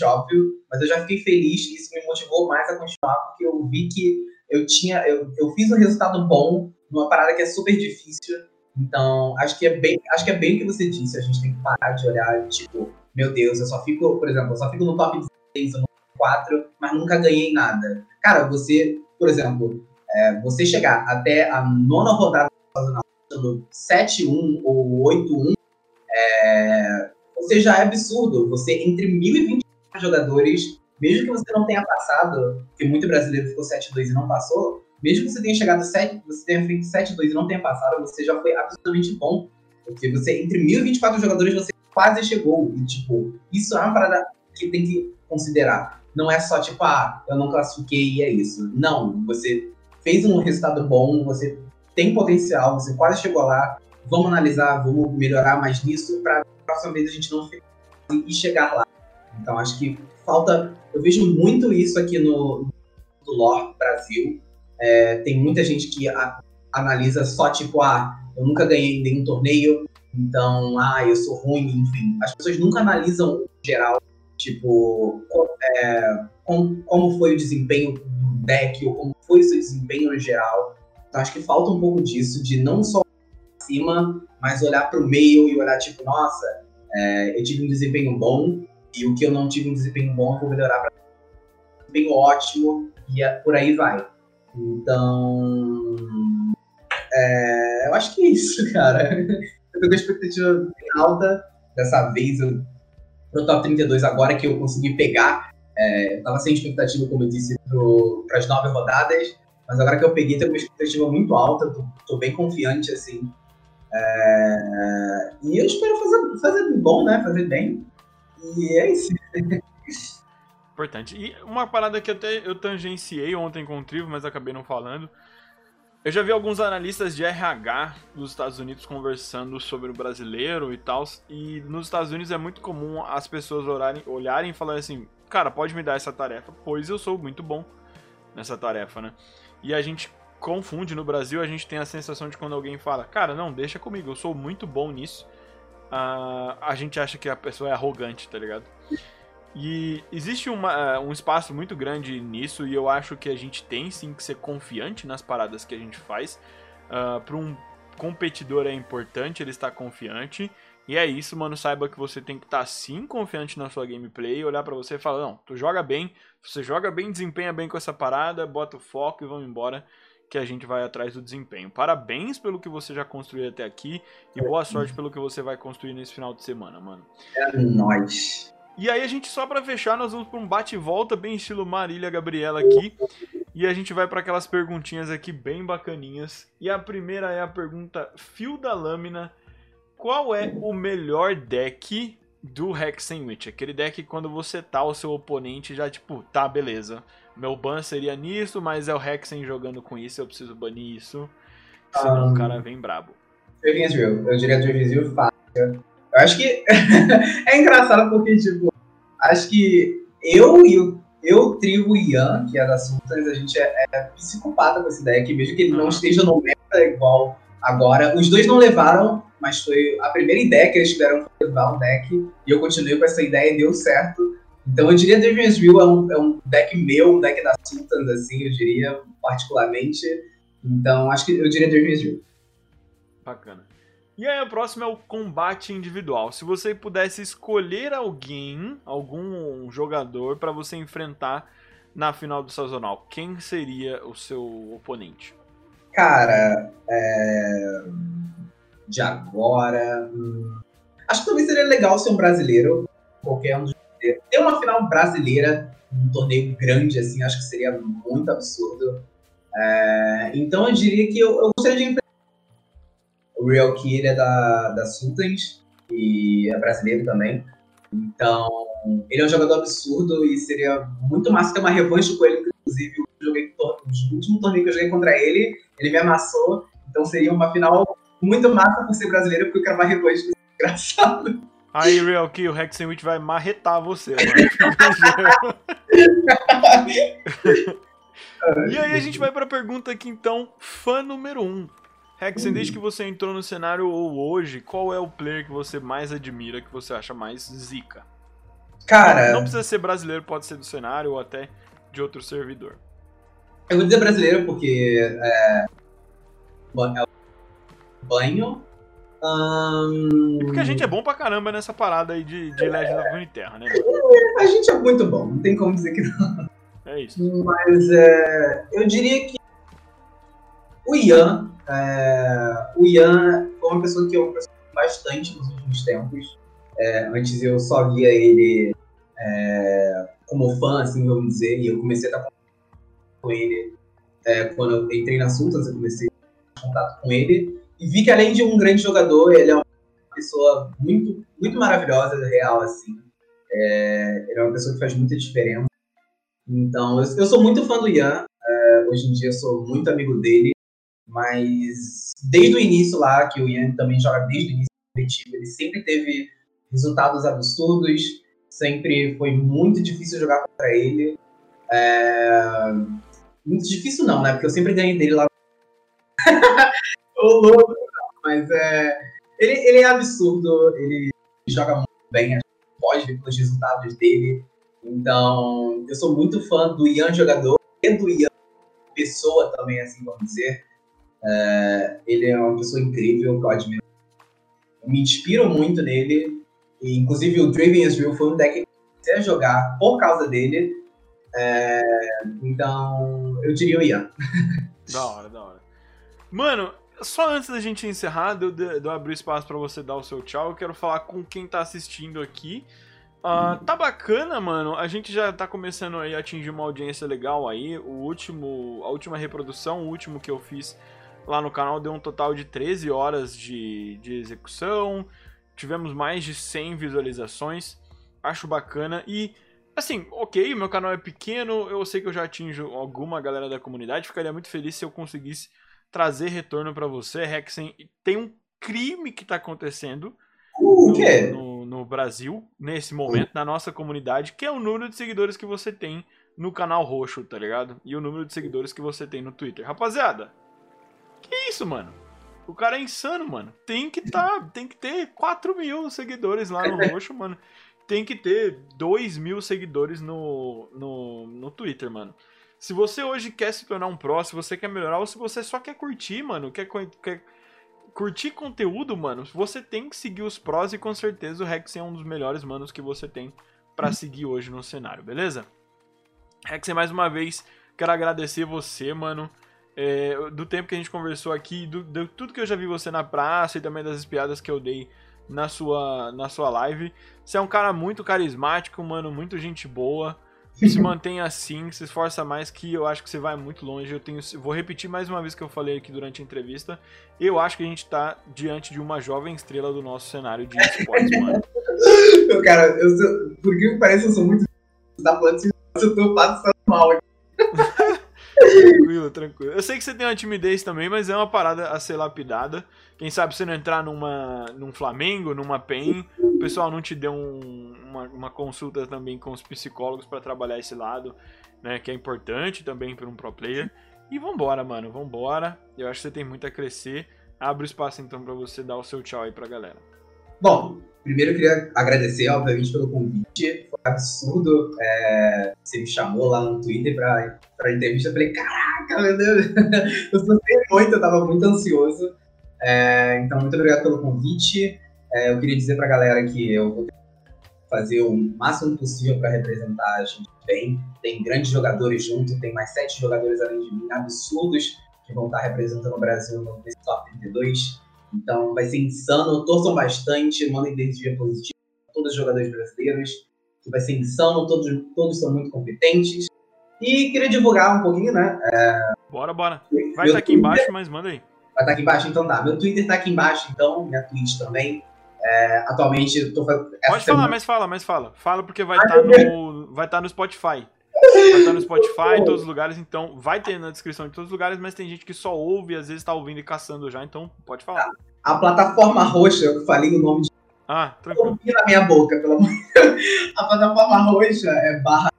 óbvio, mas eu já fiquei feliz e isso me motivou mais a continuar, porque eu vi que eu tinha, eu, eu fiz um resultado bom numa parada que é super difícil. Então, acho que é bem, acho que é bem o que você disse. A gente tem que parar de olhar, tipo, meu Deus, eu só fico, por exemplo, eu só fico no top 16 ou no top 4, mas nunca ganhei nada. Cara, você, por exemplo, é, você chegar até a nona rodada do 7-1 ou 8-1, é, você já é absurdo. Você, entre 1.020 jogadores, mesmo que você não tenha passado, porque muito brasileiro ficou 7-2 e não passou, mesmo que você tenha chegado 7, você tenha feito 7-2 e não tenha passado, você já foi absolutamente bom. Porque você, entre 1.024 jogadores, você quase chegou. E, tipo, isso é uma parada que tem que considerar. Não é só, tipo, ah, eu não classifiquei e é isso. Não, você fez um resultado bom, você tem potencial, você quase chegou lá. Vamos analisar, vamos melhorar mais nisso para próxima vez a gente não ficar e chegar lá. Então acho que falta. Eu vejo muito isso aqui no, no lore Brasil. É, tem muita gente que a, analisa só tipo, ah, eu nunca ganhei nenhum torneio, então, ah, eu sou ruim, enfim. As pessoas nunca analisam o geral, tipo, é, como, como foi o desempenho do deck, ou como foi o seu desempenho no geral. Então, acho que falta um pouco disso, de não só cima, mas olhar para o meio e olhar, tipo, nossa, é, eu tive um desempenho bom, e o que eu não tive um desempenho bom, eu vou melhorar para um ótimo, e é, por aí vai. Então, é, eu acho que é isso, cara. Eu tô com a expectativa bem alta. Dessa vez, eu, pro top 32, agora que eu consegui pegar. É, eu tava sem expectativa, como eu disse, para as nove rodadas. Mas agora que eu peguei, tô com uma expectativa muito alta. Tô, tô bem confiante, assim. É, e eu espero fazer, fazer bom, né? Fazer bem. E é isso. Importante. E uma parada que até eu tangenciei ontem com o Trivo, mas acabei não falando. Eu já vi alguns analistas de RH dos Estados Unidos conversando sobre o brasileiro e tal. E nos Estados Unidos é muito comum as pessoas olharem, olharem e falarem assim: Cara, pode me dar essa tarefa, pois eu sou muito bom nessa tarefa, né? E a gente confunde no Brasil, a gente tem a sensação de quando alguém fala: Cara, não, deixa comigo, eu sou muito bom nisso. Uh, a gente acha que a pessoa é arrogante, tá ligado? E existe uma, um espaço muito grande nisso, e eu acho que a gente tem sim que ser confiante nas paradas que a gente faz. Uh, Para um competidor é importante ele estar confiante. E é isso, mano. Saiba que você tem que estar sim confiante na sua gameplay, olhar para você e falar: não, tu joga bem, você joga bem, desempenha bem com essa parada, bota o foco e vamos embora que a gente vai atrás do desempenho. Parabéns pelo que você já construiu até aqui e boa sorte pelo que você vai construir nesse final de semana, mano. É nóis. E aí a gente só para fechar, nós vamos para um bate volta bem estilo Marília Gabriela aqui, e a gente vai para aquelas perguntinhas aqui bem bacaninhas. E a primeira é a pergunta Fio da Lâmina, qual é o melhor deck do Hexen Witch? Aquele deck quando você tá o seu oponente já tipo, tá, beleza. Meu ban seria nisso, mas é o Hexen jogando com isso, eu preciso banir isso. Senão um, o cara vem brabo. Eu diria Dragon's Real fácil. Eu acho que é engraçado porque, tipo, acho que eu e o eu, Trigo e Ian, que é da Sultans, a gente é, é, psicopata com essa ideia, mesmo que ele não esteja no meta igual agora. Os dois não levaram, mas foi a primeira ideia que eles tiveram foi levar um deck, e eu continuei com essa ideia e deu certo. Então eu diria Deviant's View é um, é um deck meu, um deck da Sultans, assim, eu diria, particularmente. Então acho que eu diria Deviant's View. Bacana. E aí, o próximo é o combate individual. Se você pudesse escolher alguém, algum jogador, para você enfrentar na final do sazonal, quem seria o seu oponente? Cara, é... de agora. Hum, acho que talvez seria legal ser um brasileiro. Qualquer um dos ter uma final brasileira, um torneio grande, assim, acho que seria muito absurdo. É, então eu diria que eu, eu gostaria de o Real Kid é da, da Sultans e é brasileiro também. Então, ele é um jogador absurdo e seria muito massa ter uma revanche com ele. Inclusive, eu joguei, o último torneio que eu joguei contra ele, ele me amassou. Então, seria uma final muito massa por ser brasileiro, porque eu quero uma revanche com. Aí, Real Key, o Hexenwitch vai marretar você, e aí a gente vai pra pergunta aqui, então, fã número 1. Um. Hexen, desde que você entrou no cenário ou hoje, qual é o player que você mais admira, que você acha mais zica? Cara. Não, não precisa ser brasileiro, pode ser do cenário ou até de outro servidor. Eu vou dizer brasileiro porque é, é banho. Um... E porque a gente é bom pra caramba nessa parada aí de, de Legend of Runeterra, né? A gente é muito bom, não tem como dizer que não. É isso. Mas é, eu diria que o Ian é, o Ian foi uma pessoa que eu bastante nos últimos tempos. É, antes eu só via ele é, como fã, assim, vamos dizer, e eu comecei a estar com ele é, quando eu entrei na Sultans, eu comecei a ter contato com ele, e vi que além de um grande jogador, ele é uma pessoa muito, muito maravilhosa, real, assim. É, ele é uma pessoa que faz muita diferença. Então, eu, eu sou muito fã do Ian, é, hoje em dia eu sou muito amigo dele, mas desde o início lá, que o Ian também joga desde o início do coletivo, ele sempre teve resultados absurdos. Sempre foi muito difícil jogar contra ele. É... Muito difícil não, né? Porque eu sempre ganhei dele lá. o louco, mas é. Ele, ele é absurdo, ele joga muito bem, pode ver pelos resultados dele. Então, eu sou muito fã do Ian jogador e do Ian pessoa também, assim, vamos dizer. É, ele é uma pessoa incrível, que eu admiro. Me inspiro muito nele. E, inclusive, o Draven Israel foi um deck que eu comecei a jogar por causa dele. É, então, eu diria o Ian. Da hora, da hora. Mano, só antes da gente encerrar, de eu, de eu abrir espaço para você dar o seu tchau, eu quero falar com quem tá assistindo aqui. Uh, tá bacana, mano. A gente já tá começando aí a atingir uma audiência legal aí. O último, a última reprodução, o último que eu fiz lá no canal deu um total de 13 horas de, de execução. Tivemos mais de 100 visualizações. Acho bacana e assim, OK, meu canal é pequeno, eu sei que eu já atinjo alguma galera da comunidade, ficaria muito feliz se eu conseguisse trazer retorno para você, Hexen. Tem um crime que tá acontecendo Uh, o quê? No, no, Brasil, nesse momento, na nossa comunidade, que é o número de seguidores que você tem no canal roxo, tá ligado? E o número de seguidores que você tem no Twitter. Rapaziada, que isso, mano? O cara é insano, mano. Tem que tá, tem que ter 4 mil seguidores lá no roxo, mano. Tem que ter 2 mil seguidores no, no, no Twitter, mano. Se você hoje quer se tornar um pró, se você quer melhorar, ou se você só quer curtir, mano, quer, quer curtir conteúdo, mano, você tem que seguir os prós e com certeza o Rex é um dos melhores manos que você tem para uhum. seguir hoje no cenário, beleza? Rex, mais uma vez, quero agradecer você, mano, é, do tempo que a gente conversou aqui, do, do, tudo que eu já vi você na praça e também das espiadas que eu dei na sua, na sua live. Você é um cara muito carismático, mano, muito gente boa se mantenha assim, se esforça mais, que eu acho que você vai muito longe. Eu tenho, vou repetir mais uma vez que eu falei aqui durante a entrevista. Eu acho que a gente tá diante de uma jovem estrela do nosso cenário de esportes, mano. cara, eu sou, por que parece que eu sou muito da planta, eu tô passando mal aqui. tranquilo, tranquilo. Eu sei que você tem uma timidez também, mas é uma parada a ser lapidada. Quem sabe você não entrar numa, num Flamengo, numa PEN, o pessoal não te deu um, uma, uma consulta também com os psicólogos para trabalhar esse lado, né? Que é importante também para um pro player. E vambora, mano, vambora. Eu acho que você tem muito a crescer. Abre o espaço então para você dar o seu tchau aí pra galera. Bom, primeiro eu queria agradecer, obviamente, pelo convite. Foi absurdo. É, você me chamou lá no Twitter pra, pra entrevista. Eu falei, caraca, meu Deus. Eu sofri muito, eu tava muito ansioso. É, então, muito obrigado pelo convite. É, eu queria dizer para a galera que eu vou fazer o máximo possível para representar a gente bem. Tem grandes jogadores junto, tem mais sete jogadores além de mim, absurdos, que vão estar representando o Brasil no top 32. Então vai ser insano, torçam bastante, mandem energia positiva a todos os jogadores brasileiros, vai ser insano, todos, todos são muito competentes. E queria divulgar um pouquinho, né? É... Bora, bora. Vai estar aqui embaixo, mas manda aí. Vai estar tá aqui embaixo? Então tá. Meu Twitter tá aqui embaixo, então, minha Twitch também. É, atualmente eu tô fazendo. Pode falar, mas fala, mas fala. Fala porque vai estar tá no. Vai estar tá no Spotify. Vai estar tá no Spotify, em todos os lugares, então vai ter na descrição de todos os lugares, mas tem gente que só ouve e às vezes tá ouvindo e caçando já, então pode falar. Tá. A plataforma roxa, eu falei o nome de. Ah, tranquilo. na minha boca, pelo amor de Deus. A plataforma roxa é barra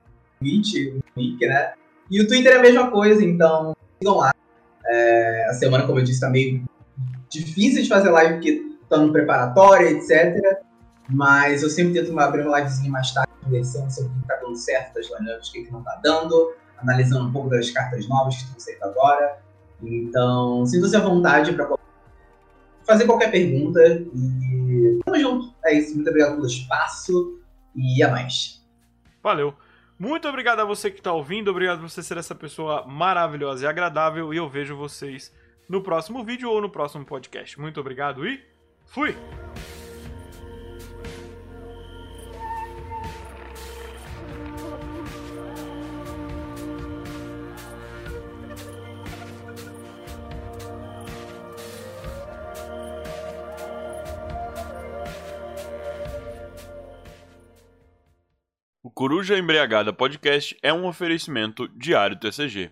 Twitch, o link, né? E o Twitter é a mesma coisa, então sigam lá. É, a semana, como eu disse, tá meio difícil de fazer live porque estamos preparatória, etc. Mas eu sempre tento abrir uma livezinha mais tarde, conversando sobre o que está dando certo das lineups, o que, que não está dando, analisando um pouco das cartas novas que estão saindo agora. Então, sinta-se à vontade para fazer qualquer pergunta e tamo junto. É isso, muito obrigado pelo espaço e a mais. Valeu. Muito obrigado a você que está ouvindo, obrigado por você ser essa pessoa maravilhosa e agradável. E eu vejo vocês no próximo vídeo ou no próximo podcast. Muito obrigado e fui! Coruja Embriagada Podcast é um oferecimento diário TCG.